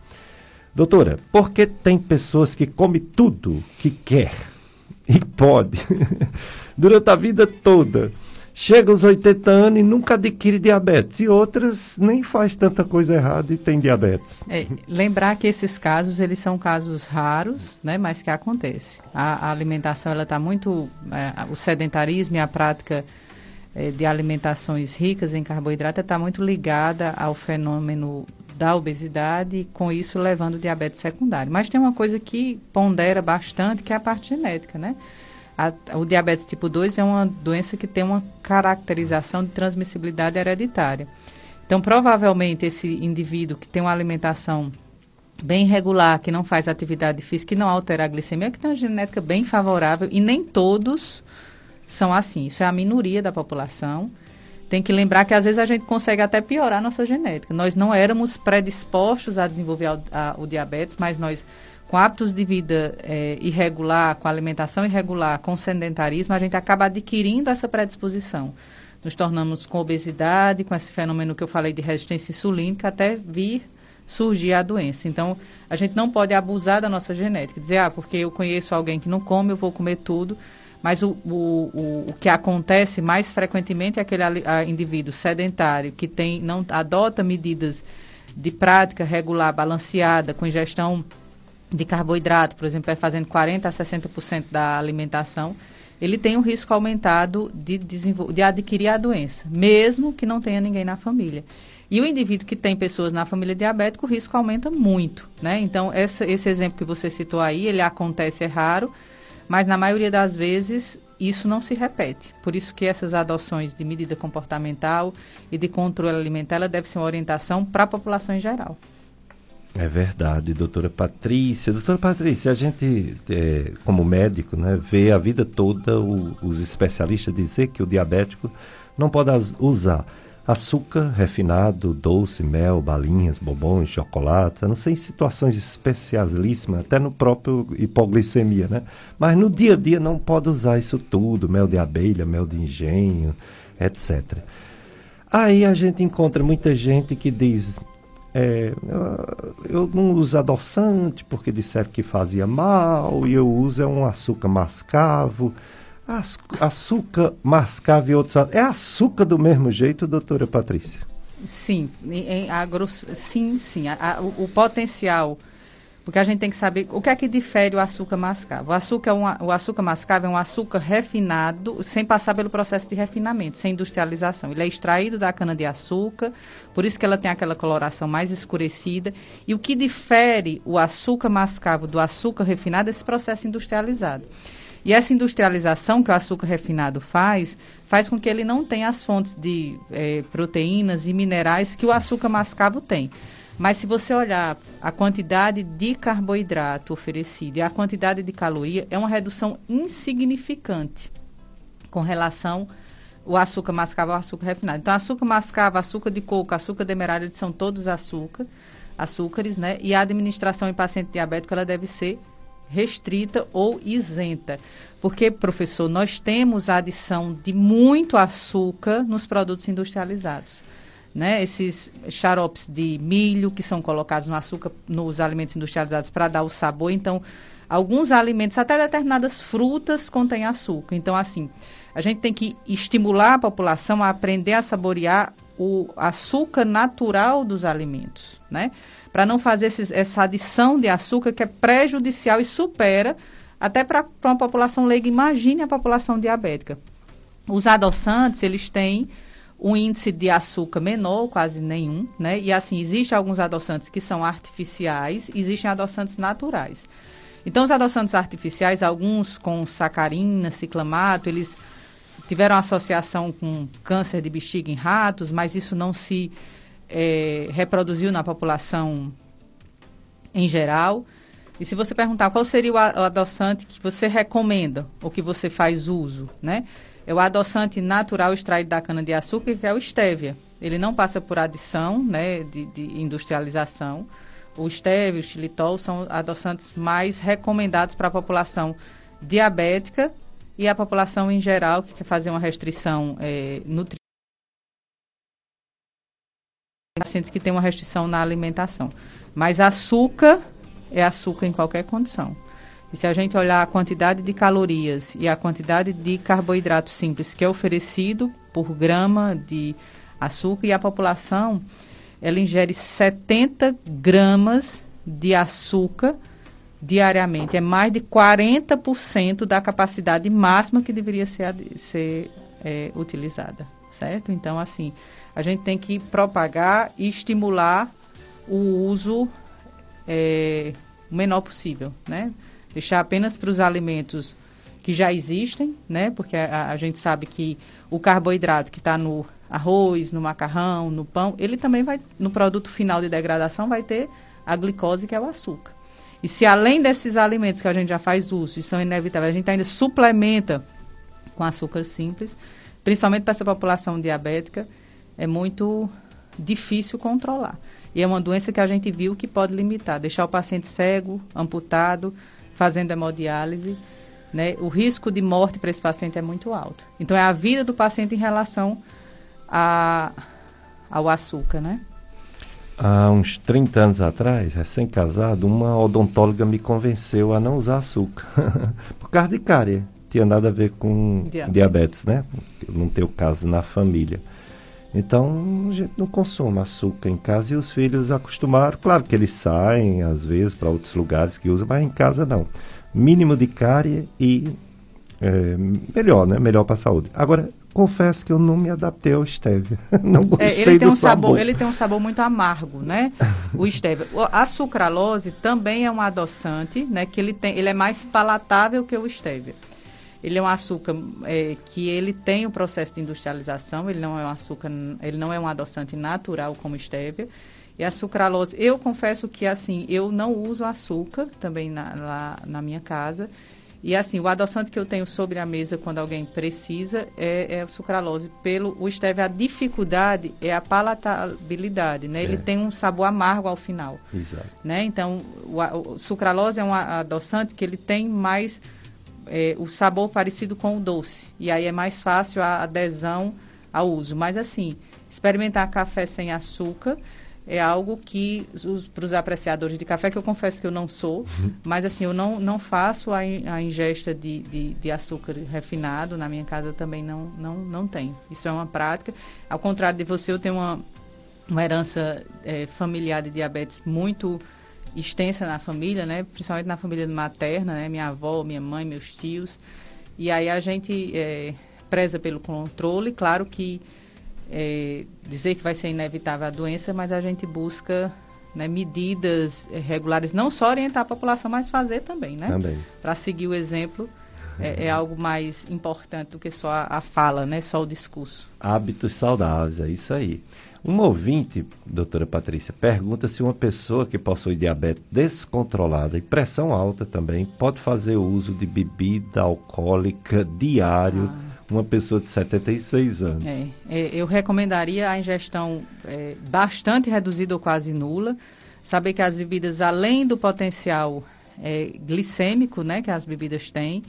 Doutora, por que tem pessoas que comem tudo que quer e pode durante a vida toda? Chega aos 80 anos e nunca adquire diabetes. E outras nem faz tanta coisa errada e tem diabetes. É, lembrar que esses casos, eles são casos raros, né, mas que acontece. A, a alimentação, ela está muito... É, o sedentarismo e a prática é, de alimentações ricas em carboidrato está muito ligada ao fenômeno da obesidade e com isso levando diabetes secundário. Mas tem uma coisa que pondera bastante, que é a parte genética, né? A, o diabetes tipo 2 é uma doença que tem uma caracterização de transmissibilidade hereditária. Então, provavelmente, esse indivíduo que tem uma alimentação bem regular, que não faz atividade física, que não altera a glicemia, que tem uma genética bem favorável, e nem todos são assim. Isso é a minoria da população. Tem que lembrar que às vezes a gente consegue até piorar a nossa genética. Nós não éramos predispostos a desenvolver a, a, o diabetes, mas nós com hábitos de vida é, irregular, com alimentação irregular, com sedentarismo, a gente acaba adquirindo essa predisposição. Nos tornamos com obesidade, com esse fenômeno que eu falei de resistência insulínica, até vir surgir a doença. Então, a gente não pode abusar da nossa genética, dizer, ah, porque eu conheço alguém que não come, eu vou comer tudo. Mas o, o, o, que acontece mais frequentemente é aquele indivíduo sedentário que tem, não adota medidas de prática regular, balanceada, com ingestão de carboidrato, por exemplo, é fazendo 40% a 60% da alimentação, ele tem um risco aumentado de, de adquirir a doença, mesmo que não tenha ninguém na família. E o indivíduo que tem pessoas na família diabética, o risco aumenta muito, né? Então, essa, esse exemplo que você citou aí, ele acontece, é raro, mas na maioria das vezes isso não se repete. Por isso que essas adoções de medida comportamental e de controle alimentar, ela deve ser uma orientação para a população em geral. É verdade, doutora Patrícia. Doutora Patrícia, a gente, é, como médico, né, vê a vida toda o, os especialistas dizer que o diabético não pode usar açúcar refinado, doce, mel, balinhas, bombons, chocolate, não sei, em situações especialíssimas, até no próprio hipoglicemia, né? Mas no dia a dia não pode usar isso tudo, mel de abelha, mel de engenho, etc. Aí a gente encontra muita gente que diz, é, eu não uso adoçante porque disseram que fazia mal, e eu uso é um açúcar mascavo. Açúcar mascavo e outros. É açúcar do mesmo jeito, doutora Patrícia? Sim, em, grosso, sim, sim. A, a, o, o potencial porque a gente tem que saber o que é que difere o açúcar mascavo. O açúcar, é um, o açúcar mascavo é um açúcar refinado, sem passar pelo processo de refinamento, sem industrialização. Ele é extraído da cana-de-açúcar, por isso que ela tem aquela coloração mais escurecida. E o que difere o açúcar mascavo do açúcar refinado é esse processo industrializado. E essa industrialização que o açúcar refinado faz, faz com que ele não tenha as fontes de eh, proteínas e minerais que o açúcar mascavo tem. Mas se você olhar a quantidade de carboidrato oferecido e a quantidade de caloria, é uma redução insignificante com relação ao açúcar mascavo ao açúcar refinado. Então, açúcar mascavo, açúcar de coco, açúcar demerara, são todos açúcar, açúcares, né? E a administração em paciente diabético, ela deve ser restrita ou isenta. Porque, professor, nós temos a adição de muito açúcar nos produtos industrializados né, esses xaropes de milho que são colocados no açúcar nos alimentos industrializados para dar o sabor. Então, alguns alimentos, até determinadas frutas, contêm açúcar. Então, assim, a gente tem que estimular a população a aprender a saborear o açúcar natural dos alimentos, né? Para não fazer esses, essa adição de açúcar que é prejudicial e supera até para uma população leiga. Imagine a população diabética. Os adoçantes, eles têm um índice de açúcar menor, quase nenhum, né? E assim, existem alguns adoçantes que são artificiais, existem adoçantes naturais. Então, os adoçantes artificiais, alguns com sacarina, ciclamato, eles tiveram associação com câncer de bexiga em ratos, mas isso não se é, reproduziu na população em geral. E se você perguntar qual seria o adoçante que você recomenda ou que você faz uso, né? É o adoçante natural extraído da cana-de-açúcar, que é o estévia. Ele não passa por adição né, de, de industrialização. O estévia, o xilitol são adoçantes mais recomendados para a população diabética e a população em geral que quer fazer uma restrição é, nutricional pacientes que têm uma restrição na alimentação. Mas açúcar é açúcar em qualquer condição. E se a gente olhar a quantidade de calorias e a quantidade de carboidrato simples que é oferecido por grama de açúcar, e a população ela ingere 70 gramas de açúcar diariamente. É mais de 40% da capacidade máxima que deveria ser, ser é, utilizada, certo? Então, assim, a gente tem que propagar e estimular o uso é, o menor possível, né? Deixar apenas para os alimentos que já existem, né? Porque a, a gente sabe que o carboidrato que está no arroz, no macarrão, no pão, ele também vai, no produto final de degradação, vai ter a glicose, que é o açúcar. E se além desses alimentos que a gente já faz uso e são inevitáveis, a gente ainda suplementa com açúcar simples, principalmente para essa população diabética, é muito difícil controlar. E é uma doença que a gente viu que pode limitar, deixar o paciente cego, amputado, fazendo hemodiálise né, o risco de morte para esse paciente é muito alto. Então, é a vida do paciente em relação a, ao açúcar, né? Há uns 30 anos atrás, recém-casado, uma odontóloga me convenceu a não usar açúcar. Por causa de cárie. Tinha nada a ver com diabetes, diabetes né? Eu não tenho caso na família. Então, a gente não consome açúcar em casa e os filhos acostumaram. Claro que eles saem, às vezes, para outros lugares que usam, mas em casa não mínimo de cárie e é, melhor, né? Melhor para a saúde. Agora, confesso que eu não me adaptei ao stevia. não gostei é, ele tem um sabor. sabor. Ele tem um sabor muito amargo, né? o stevia. A sucralose também é um adoçante, né? Que ele tem, ele é mais palatável que o stevia. Ele é um açúcar é, que ele tem o processo de industrialização. Ele não é um açúcar, ele não é um adoçante natural como o stevia. E a sucralose, eu confesso que assim, eu não uso açúcar também na, lá na minha casa. E assim, o adoçante que eu tenho sobre a mesa quando alguém precisa é, é o sucralose. Pelo o stevia, a dificuldade é a palatabilidade, né? É. Ele tem um sabor amargo ao final. Exato. Né? Então, o, o sucralose é um adoçante que ele tem mais é, o sabor parecido com o doce. E aí é mais fácil a adesão ao uso. Mas assim, experimentar café sem açúcar é algo que para os apreciadores de café, que eu confesso que eu não sou, uhum. mas assim, eu não, não faço a, a ingesta de, de, de, açúcar refinado, na minha casa também não, não, não tem. Isso é uma prática. Ao contrário de você, eu tenho uma, uma herança é, familiar de diabetes muito extensa na família, né? principalmente na família materna, né? minha avó, minha mãe, meus tios. E aí a gente é, preza pelo controle, claro que é, dizer que vai ser inevitável a doença, mas a gente busca né, medidas regulares, não só orientar a população, mas fazer também, né? Também. Para seguir o exemplo. É, é, algo mais importante do que só a, a, fala, né? Só o discurso. Hábitos saudáveis, é isso aí. Um ouvinte, doutora Patrícia, pergunta se uma pessoa que possui diabetes descontrolada e pressão alta também pode fazer uso de bebida alcoólica diário. Ah uma pessoa de 76 anos. É, é, eu recomendaria a ingestão é, bastante reduzida ou quase nula. Saber que as bebidas, além do potencial é, glicêmico né, que as bebidas têm,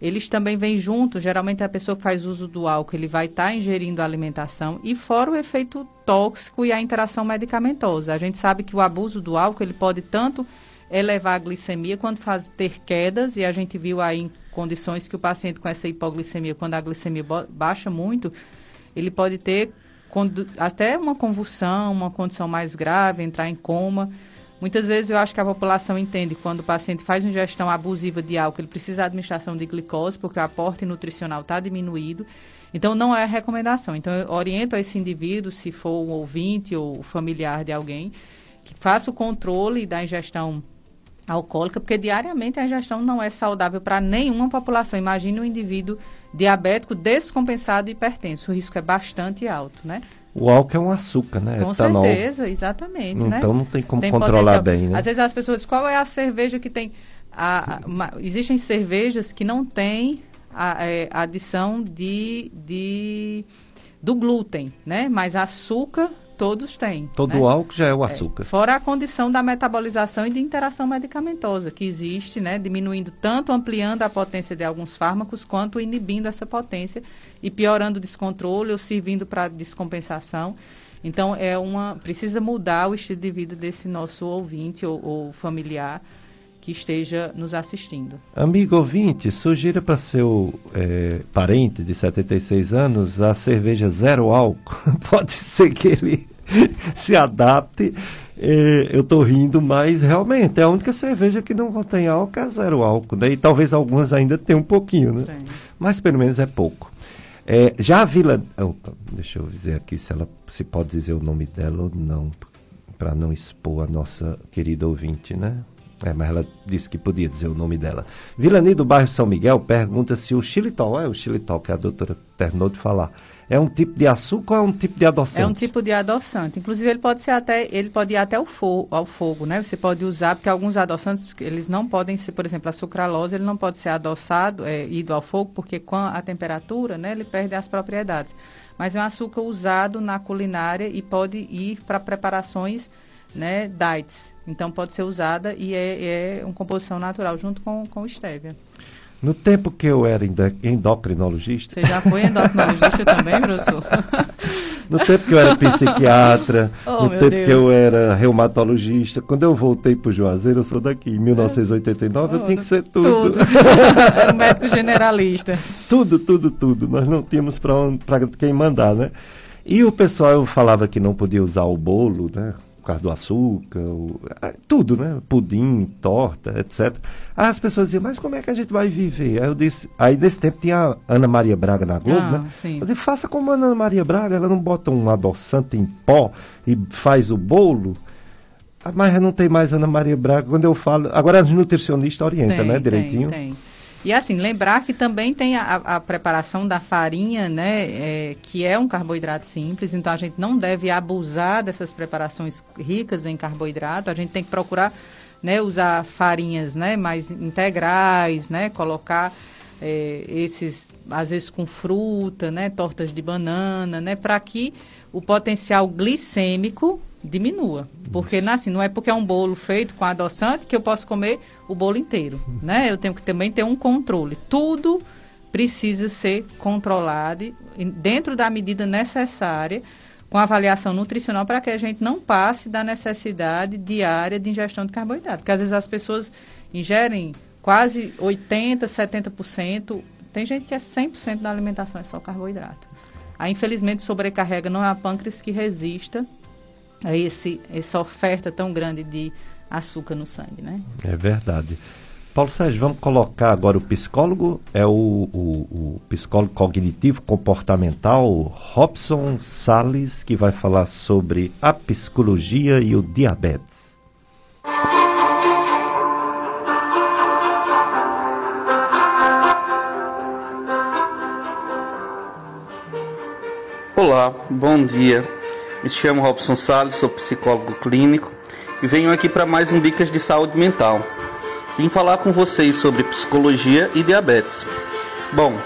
eles também vêm junto. Geralmente, a pessoa que faz uso do álcool, ele vai estar tá ingerindo a alimentação e fora o efeito tóxico e a interação medicamentosa. A gente sabe que o abuso do álcool, ele pode tanto elevar a glicemia quanto fazer ter quedas, e a gente viu aí em condições que o paciente com essa hipoglicemia, quando a glicemia baixa muito, ele pode ter até uma convulsão, uma condição mais grave, entrar em coma. Muitas vezes eu acho que a população entende quando o paciente faz uma ingestão abusiva de álcool, ele precisa de administração de glicose, porque o aporte nutricional está diminuído. Então, não é recomendação. Então, eu oriento a esse indivíduo, se for um ouvinte ou familiar de alguém, que faça o controle da ingestão alcoólica, porque diariamente a ingestão não é saudável para nenhuma população. Imagine um indivíduo diabético descompensado e hipertenso. O risco é bastante alto, né? O álcool é um açúcar, né? Com Etanol. certeza, exatamente. Então né? não tem como tem controlar potencial. bem, né? Às vezes as pessoas dizem, qual é a cerveja que tem... A, a, uma, existem cervejas que não têm a, é, a adição de, de, do glúten, né? Mas açúcar todos têm. Todo né? álcool já é o açúcar. É, fora a condição da metabolização e de interação medicamentosa que existe, né? Diminuindo tanto, ampliando a potência de alguns fármacos, quanto inibindo essa potência e piorando o descontrole ou servindo para descompensação. Então, é uma precisa mudar o estilo de vida desse nosso ouvinte ou, ou familiar que esteja nos assistindo. Amigo ouvinte, sugira para seu é, parente de 76 anos a cerveja zero álcool. Pode ser que ele se adapte. É, eu estou rindo, mas realmente é a única cerveja que não contém álcool é zero álcool, né? E talvez algumas ainda tenham um pouquinho, né? Tem. Mas pelo menos é pouco. É, já a Vila. Opa, deixa eu dizer aqui se ela se pode dizer o nome dela ou não, para não expor a nossa querida ouvinte, né? É, mas ela disse que podia dizer o nome dela. Vilani do bairro São Miguel pergunta se o xilitol, é o xilitol que a doutora terminou de falar, é um tipo de açúcar ou é um tipo de adoçante? É um tipo de adoçante. Inclusive ele pode ser até, ele pode ir até o fogo, ao fogo, né? Você pode usar porque alguns adoçantes eles não podem ser, por exemplo, a sucralose, ele não pode ser adoçado, é, ido ao fogo porque com a temperatura, né, ele perde as propriedades. Mas é um açúcar usado na culinária e pode ir para preparações né, diets. Então pode ser usada e é, é uma composição natural junto com, com stevia. No tempo que eu era endocrinologista. Você já foi endocrinologista também, professor? no tempo que eu era psiquiatra, oh, no tempo Deus. que eu era reumatologista, quando eu voltei para o Juazeiro, eu sou daqui, em 1989, oh, eu tinha que ser tudo. tudo. era um médico generalista. tudo, tudo, tudo. Nós não tínhamos para quem mandar, né? E o pessoal eu falava que não podia usar o bolo, né? Por causa do açúcar, o, tudo, né? Pudim, torta, etc. Aí as pessoas diziam, mas como é que a gente vai viver? Aí eu disse, aí nesse tempo tinha a Ana Maria Braga na Globo, ah, né? Sim. Eu disse, faça como a Ana Maria Braga, ela não bota um adoçante em pó e faz o bolo. Ah, mas não tem mais Ana Maria Braga. Quando eu falo. Agora a nutricionista orienta, tem, né? Direitinho. Tem, tem. E assim, lembrar que também tem a, a preparação da farinha, né, é, que é um carboidrato simples, então a gente não deve abusar dessas preparações ricas em carboidrato, a gente tem que procurar né, usar farinhas né, mais integrais, né, colocar é, esses, às vezes com fruta, né, tortas de banana, né, para que o potencial glicêmico diminua. Porque assim, não é porque é um bolo feito com adoçante que eu posso comer o bolo inteiro. Né? Eu tenho que também ter um controle. Tudo precisa ser controlado dentro da medida necessária, com avaliação nutricional, para que a gente não passe da necessidade diária de ingestão de carboidrato. Porque às vezes as pessoas ingerem quase 80%, 70%. Tem gente que é 100% da alimentação é só carboidrato. Aí, infelizmente, sobrecarrega não é a pâncreas que resista a esse, essa oferta tão grande de açúcar no sangue, né? É verdade. Paulo Sérgio, vamos colocar agora o psicólogo, é o, o, o psicólogo cognitivo comportamental Robson Sales, que vai falar sobre a psicologia e o diabetes. Olá, bom dia. Me chamo Robson Salles, sou psicólogo clínico e venho aqui para mais um Dicas de Saúde Mental. Vim falar com vocês sobre psicologia e diabetes. Bom,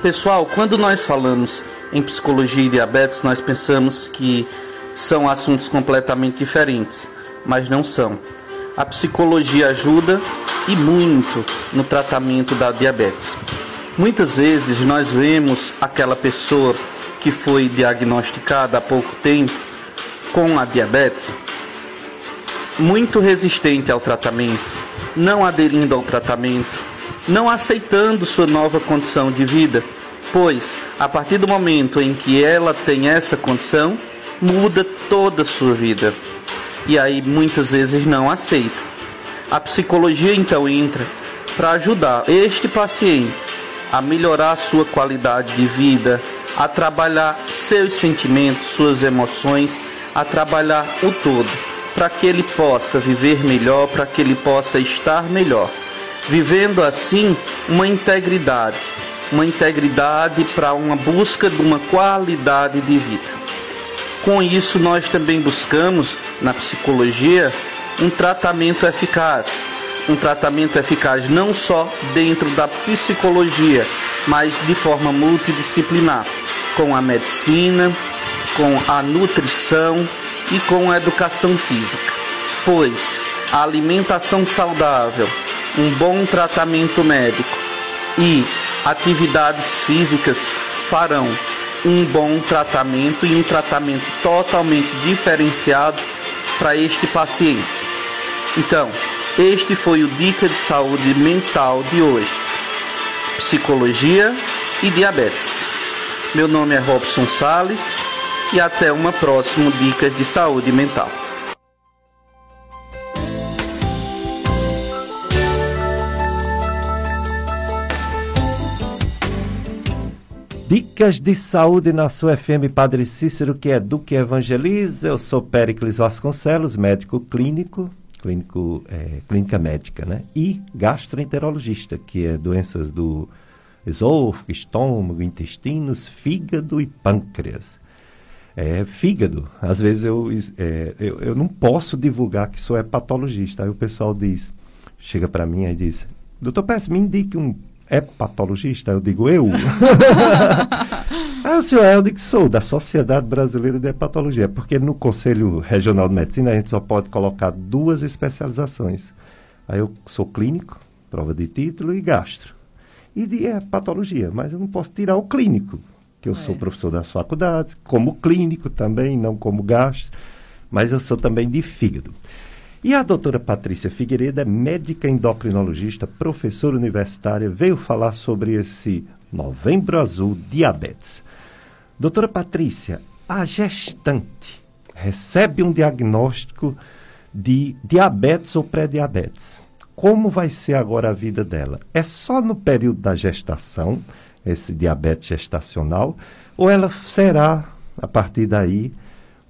pessoal, quando nós falamos em psicologia e diabetes, nós pensamos que são assuntos completamente diferentes, mas não são. A psicologia ajuda e muito no tratamento da diabetes. Muitas vezes nós vemos aquela pessoa que foi diagnosticada há pouco tempo com a diabetes, muito resistente ao tratamento, não aderindo ao tratamento, não aceitando sua nova condição de vida, pois a partir do momento em que ela tem essa condição, muda toda a sua vida. E aí muitas vezes não aceita. A psicologia então entra para ajudar este paciente a melhorar sua qualidade de vida, a trabalhar seus sentimentos, suas emoções, a trabalhar o todo, para que ele possa viver melhor, para que ele possa estar melhor, vivendo assim uma integridade, uma integridade para uma busca de uma qualidade de vida. Com isso, nós também buscamos na psicologia um tratamento eficaz, um tratamento eficaz não só dentro da psicologia, mas de forma multidisciplinar com a medicina, com a nutrição e com a educação física. Pois a alimentação saudável, um bom tratamento médico e atividades físicas farão um bom tratamento e um tratamento totalmente diferenciado para este paciente. Então, este foi o Dica de Saúde Mental de hoje: Psicologia e Diabetes. Meu nome é Robson Sales e até uma próxima Dicas de Saúde Mental. Dicas de saúde na sua FM Padre Cícero, que do que evangeliza. Eu sou Péricles Vasconcelos, médico clínico, clínico, é, clínica médica, né? E gastroenterologista, que é doenças do esôfago, estômago, intestinos, fígado e pâncreas. É, fígado, às vezes eu, é, eu, eu, não posso divulgar que sou hepatologista. Aí o pessoal diz, chega para mim e diz, doutor Pérez, me indique um hepatologista. Eu digo, eu? Aí o senhor é, eu digo, sou da Sociedade Brasileira de Hepatologia, porque no Conselho Regional de Medicina a gente só pode colocar duas especializações. Aí eu sou clínico, prova de título e gastro. E de hepatologia, mas eu não posso tirar o clínico, que eu é. sou professor das faculdades, como clínico também, não como gastro, mas eu sou também de fígado. E a doutora Patrícia Figueiredo é médica endocrinologista, professora universitária, veio falar sobre esse Novembro Azul Diabetes. Doutora Patrícia, a gestante recebe um diagnóstico de diabetes ou pré-diabetes. Como vai ser agora a vida dela? É só no período da gestação, esse diabetes gestacional, ou ela será, a partir daí,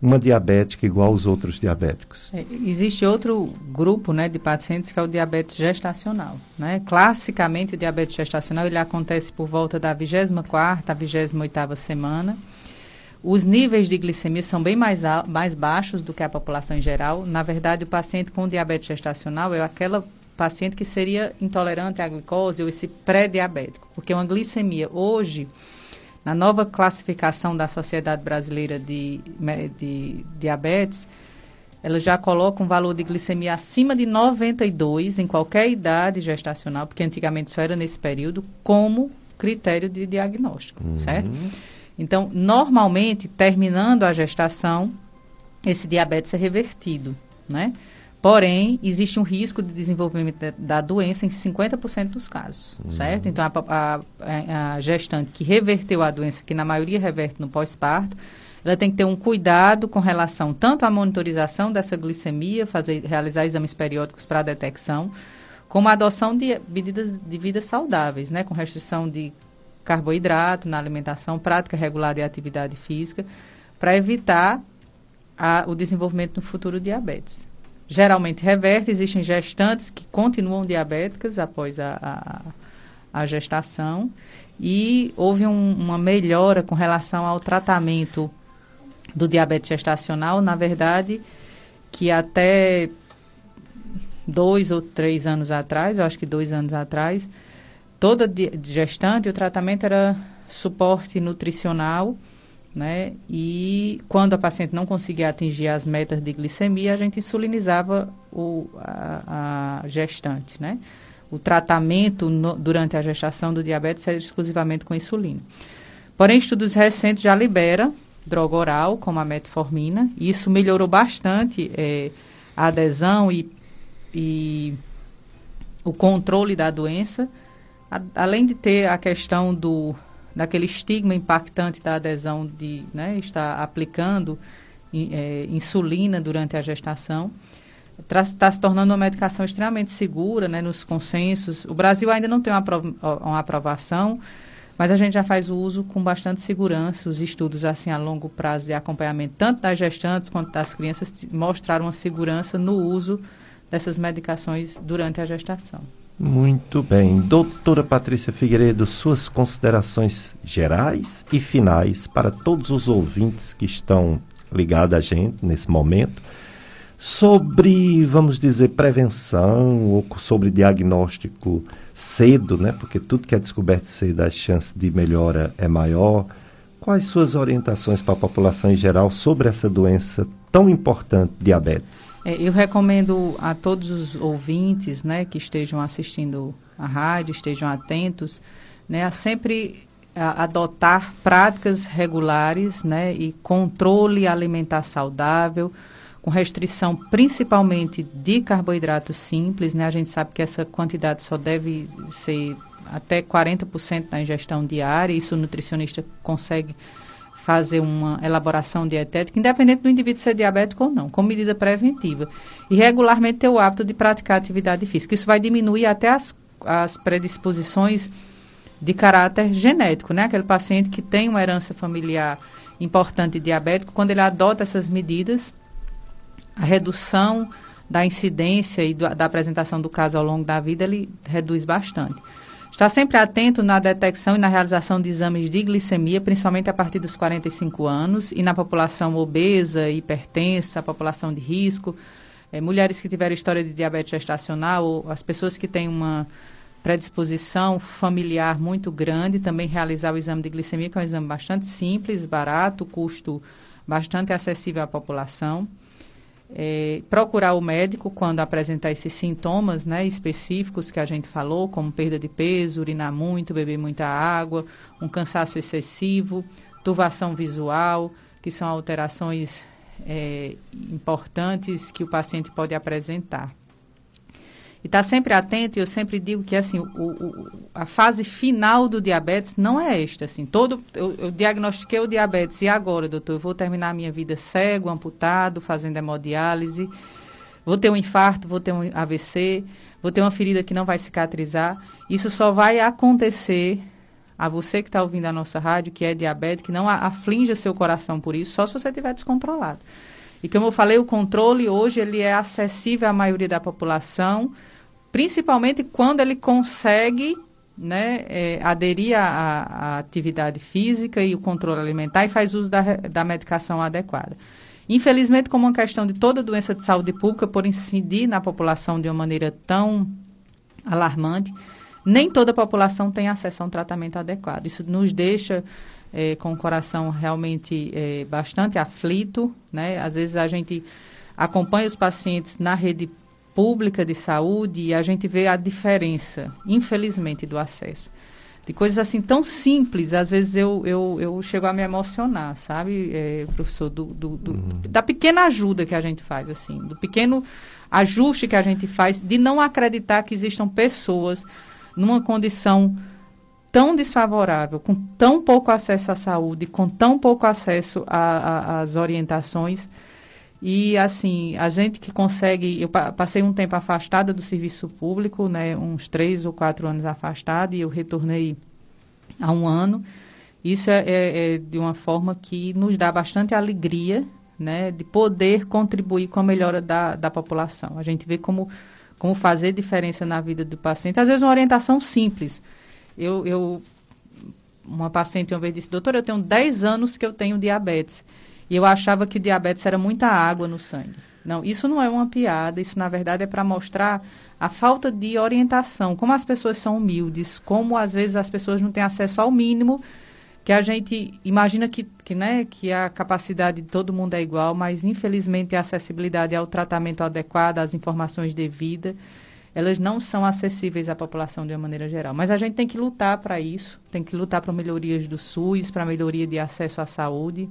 uma diabética igual aos outros diabéticos. É, existe outro grupo né, de pacientes que é o diabetes gestacional. Né? Classicamente, o diabetes gestacional ele acontece por volta da 24ª a 28ª semana. Os níveis de glicemia são bem mais, mais baixos do que a população em geral. Na verdade, o paciente com diabetes gestacional é aquela paciente que seria intolerante à glicose ou esse pré-diabético. Porque uma glicemia hoje na nova classificação da Sociedade Brasileira de, de Diabetes, ela já coloca um valor de glicemia acima de 92 em qualquer idade gestacional, porque antigamente só era nesse período, como critério de diagnóstico, uhum. certo? Então, normalmente, terminando a gestação, esse diabetes é revertido, né? Porém, existe um risco de desenvolvimento da doença em 50% dos casos, uhum. certo? Então, a, a, a, gestante que reverteu a doença, que na maioria reverte no pós-parto, ela tem que ter um cuidado com relação tanto à monitorização dessa glicemia, fazer, realizar exames periódicos para detecção, como a adoção de medidas de vida saudáveis, né? Com restrição de carboidrato na alimentação, prática regular de atividade física, para evitar a, o desenvolvimento no futuro diabetes geralmente reverte. Existem gestantes que continuam diabéticas após a, a, a gestação. E houve um, uma melhora com relação ao tratamento do diabetes gestacional. Na verdade, que até dois ou três anos atrás, eu acho que dois anos atrás, toda gestante, o tratamento era suporte nutricional né? E quando a paciente não conseguia atingir as metas de glicemia, a gente insulinizava o, a, a gestante, né? O tratamento no, durante a gestação do diabetes é exclusivamente com insulina. Porém, estudos recentes já libera droga oral, como a metformina, e isso melhorou bastante é, a adesão e, e o controle da doença, a, além de ter a questão do daquele estigma impactante da adesão de né, estar aplicando é, insulina durante a gestação. Está se tornando uma medicação extremamente segura né, nos consensos. O Brasil ainda não tem uma, uma aprovação, mas a gente já faz o uso com bastante segurança. Os estudos assim a longo prazo de acompanhamento, tanto das gestantes quanto das crianças, mostraram uma segurança no uso dessas medicações durante a gestação. Muito bem. Doutora Patrícia Figueiredo, suas considerações gerais e finais para todos os ouvintes que estão ligados a gente nesse momento sobre, vamos dizer, prevenção ou sobre diagnóstico cedo, né? Porque tudo que é descoberto cedo, a chance de melhora é maior. Quais suas orientações para a população em geral sobre essa doença tão importante, diabetes? É, eu recomendo a todos os ouvintes, né, que estejam assistindo a rádio, estejam atentos, né, a sempre a, adotar práticas regulares, né, e controle alimentar saudável, com restrição principalmente de carboidratos simples, né? A gente sabe que essa quantidade só deve ser até 40% da ingestão diária, isso o nutricionista consegue fazer uma elaboração dietética, independente do indivíduo ser diabético ou não, como medida preventiva. E regularmente ter o hábito de praticar atividade física. Isso vai diminuir até as, as predisposições de caráter genético, né? Aquele paciente que tem uma herança familiar importante diabético, quando ele adota essas medidas, a redução da incidência e do, da apresentação do caso ao longo da vida, ele reduz bastante. Está sempre atento na detecção e na realização de exames de glicemia, principalmente a partir dos 45 anos, e na população obesa, hipertensa, população de risco, é, mulheres que tiveram história de diabetes gestacional, ou as pessoas que têm uma predisposição familiar muito grande, também realizar o exame de glicemia, que é um exame bastante simples, barato, custo bastante acessível à população. É, procurar o médico quando apresentar esses sintomas né, específicos que a gente falou, como perda de peso, urinar muito, beber muita água, um cansaço excessivo, turvação visual, que são alterações é, importantes que o paciente pode apresentar. E estar tá sempre atento, e eu sempre digo que assim, o, o, a fase final do diabetes não é esta. Assim, todo, eu, eu diagnostiquei o diabetes e agora, doutor, eu vou terminar a minha vida cego, amputado, fazendo hemodiálise, vou ter um infarto, vou ter um AVC, vou ter uma ferida que não vai cicatrizar. Isso só vai acontecer a você que está ouvindo a nossa rádio, que é diabético, que não aflinja seu coração por isso, só se você estiver descontrolado. E como eu falei, o controle hoje ele é acessível à maioria da população, principalmente quando ele consegue né, é, aderir à, atividade física e o controle alimentar e faz uso da, da medicação adequada. Infelizmente, como uma questão de toda doença de saúde pública, por incidir na população de uma maneira tão alarmante, nem toda a população tem acesso a um tratamento adequado. Isso nos deixa é, com o coração realmente é, bastante aflito, né? Às vezes a gente acompanha os pacientes na rede pública de saúde e a gente vê a diferença, infelizmente, do acesso. De coisas assim tão simples, às vezes eu, eu, eu chego a me emocionar, sabe, é, professor, do, do, do uhum. da pequena ajuda que a gente faz, assim, do pequeno ajuste que a gente faz, de não acreditar que existam pessoas numa condição tão desfavorável, com tão pouco acesso à saúde, com tão pouco acesso às orientações, e assim, a gente que consegue, eu passei um tempo afastada do serviço público, né, uns três ou quatro anos afastada, e eu retornei há um ano. Isso é, é, é de uma forma que nos dá bastante alegria, né, de poder contribuir com a melhora da, da população. A gente vê como, como fazer diferença na vida do paciente. Às vezes uma orientação simples. Eu, eu uma paciente uma vez disse, doutor, eu tenho 10 anos que eu tenho diabetes. E eu achava que diabetes era muita água no sangue. Não, isso não é uma piada, isso na verdade é para mostrar a falta de orientação, como as pessoas são humildes, como às vezes as pessoas não têm acesso ao mínimo, que a gente imagina que, que, né, que a capacidade de todo mundo é igual, mas infelizmente a acessibilidade ao tratamento adequado, às informações devidas, elas não são acessíveis à população de uma maneira geral. Mas a gente tem que lutar para isso, tem que lutar para melhorias do SUS, para melhoria de acesso à saúde,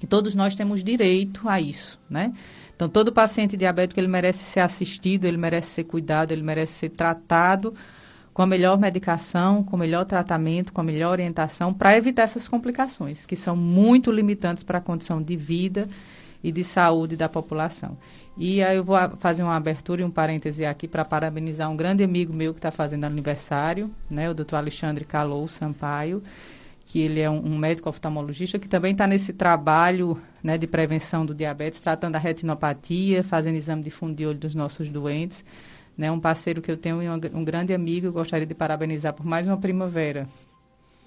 que todos nós temos direito a isso, né? Então, todo paciente diabético, ele merece ser assistido, ele merece ser cuidado, ele merece ser tratado com a melhor medicação, com o melhor tratamento, com a melhor orientação, para evitar essas complicações, que são muito limitantes para a condição de vida e de saúde da população. E aí eu vou fazer uma abertura e um parêntese aqui para parabenizar um grande amigo meu que está fazendo aniversário, né, o doutor Alexandre Calou Sampaio, que ele é um, um médico oftalmologista que também está nesse trabalho né, de prevenção do diabetes, tratando a retinopatia, fazendo exame de fundo de olho dos nossos doentes. Né, um parceiro que eu tenho e um, um grande amigo, eu gostaria de parabenizar por mais uma primavera.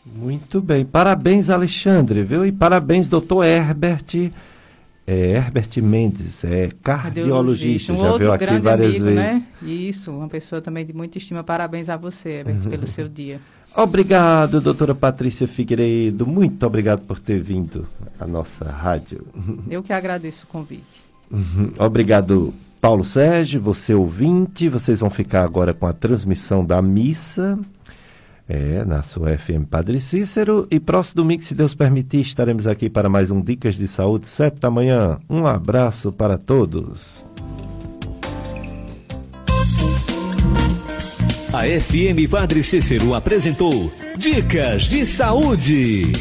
Muito bem, parabéns Alexandre, viu? E parabéns doutor Herbert, é, Herbert Mendes, é cardiologista, um já outro veio aqui grande várias amigo, vezes. né? Isso, uma pessoa também de muita estima. Parabéns a você, Herbert, pelo seu dia. Obrigado, doutora Patrícia Figueiredo. Muito obrigado por ter vindo à nossa rádio. Eu que agradeço o convite. Uhum. Obrigado, Paulo Sérgio, você ouvinte. Vocês vão ficar agora com a transmissão da missa. É, na sua FM Padre Cícero. E próximo domingo, se Deus permitir, estaremos aqui para mais um Dicas de Saúde, sete da manhã. Um abraço para todos. A FM Padre Cícero apresentou Dicas de Saúde.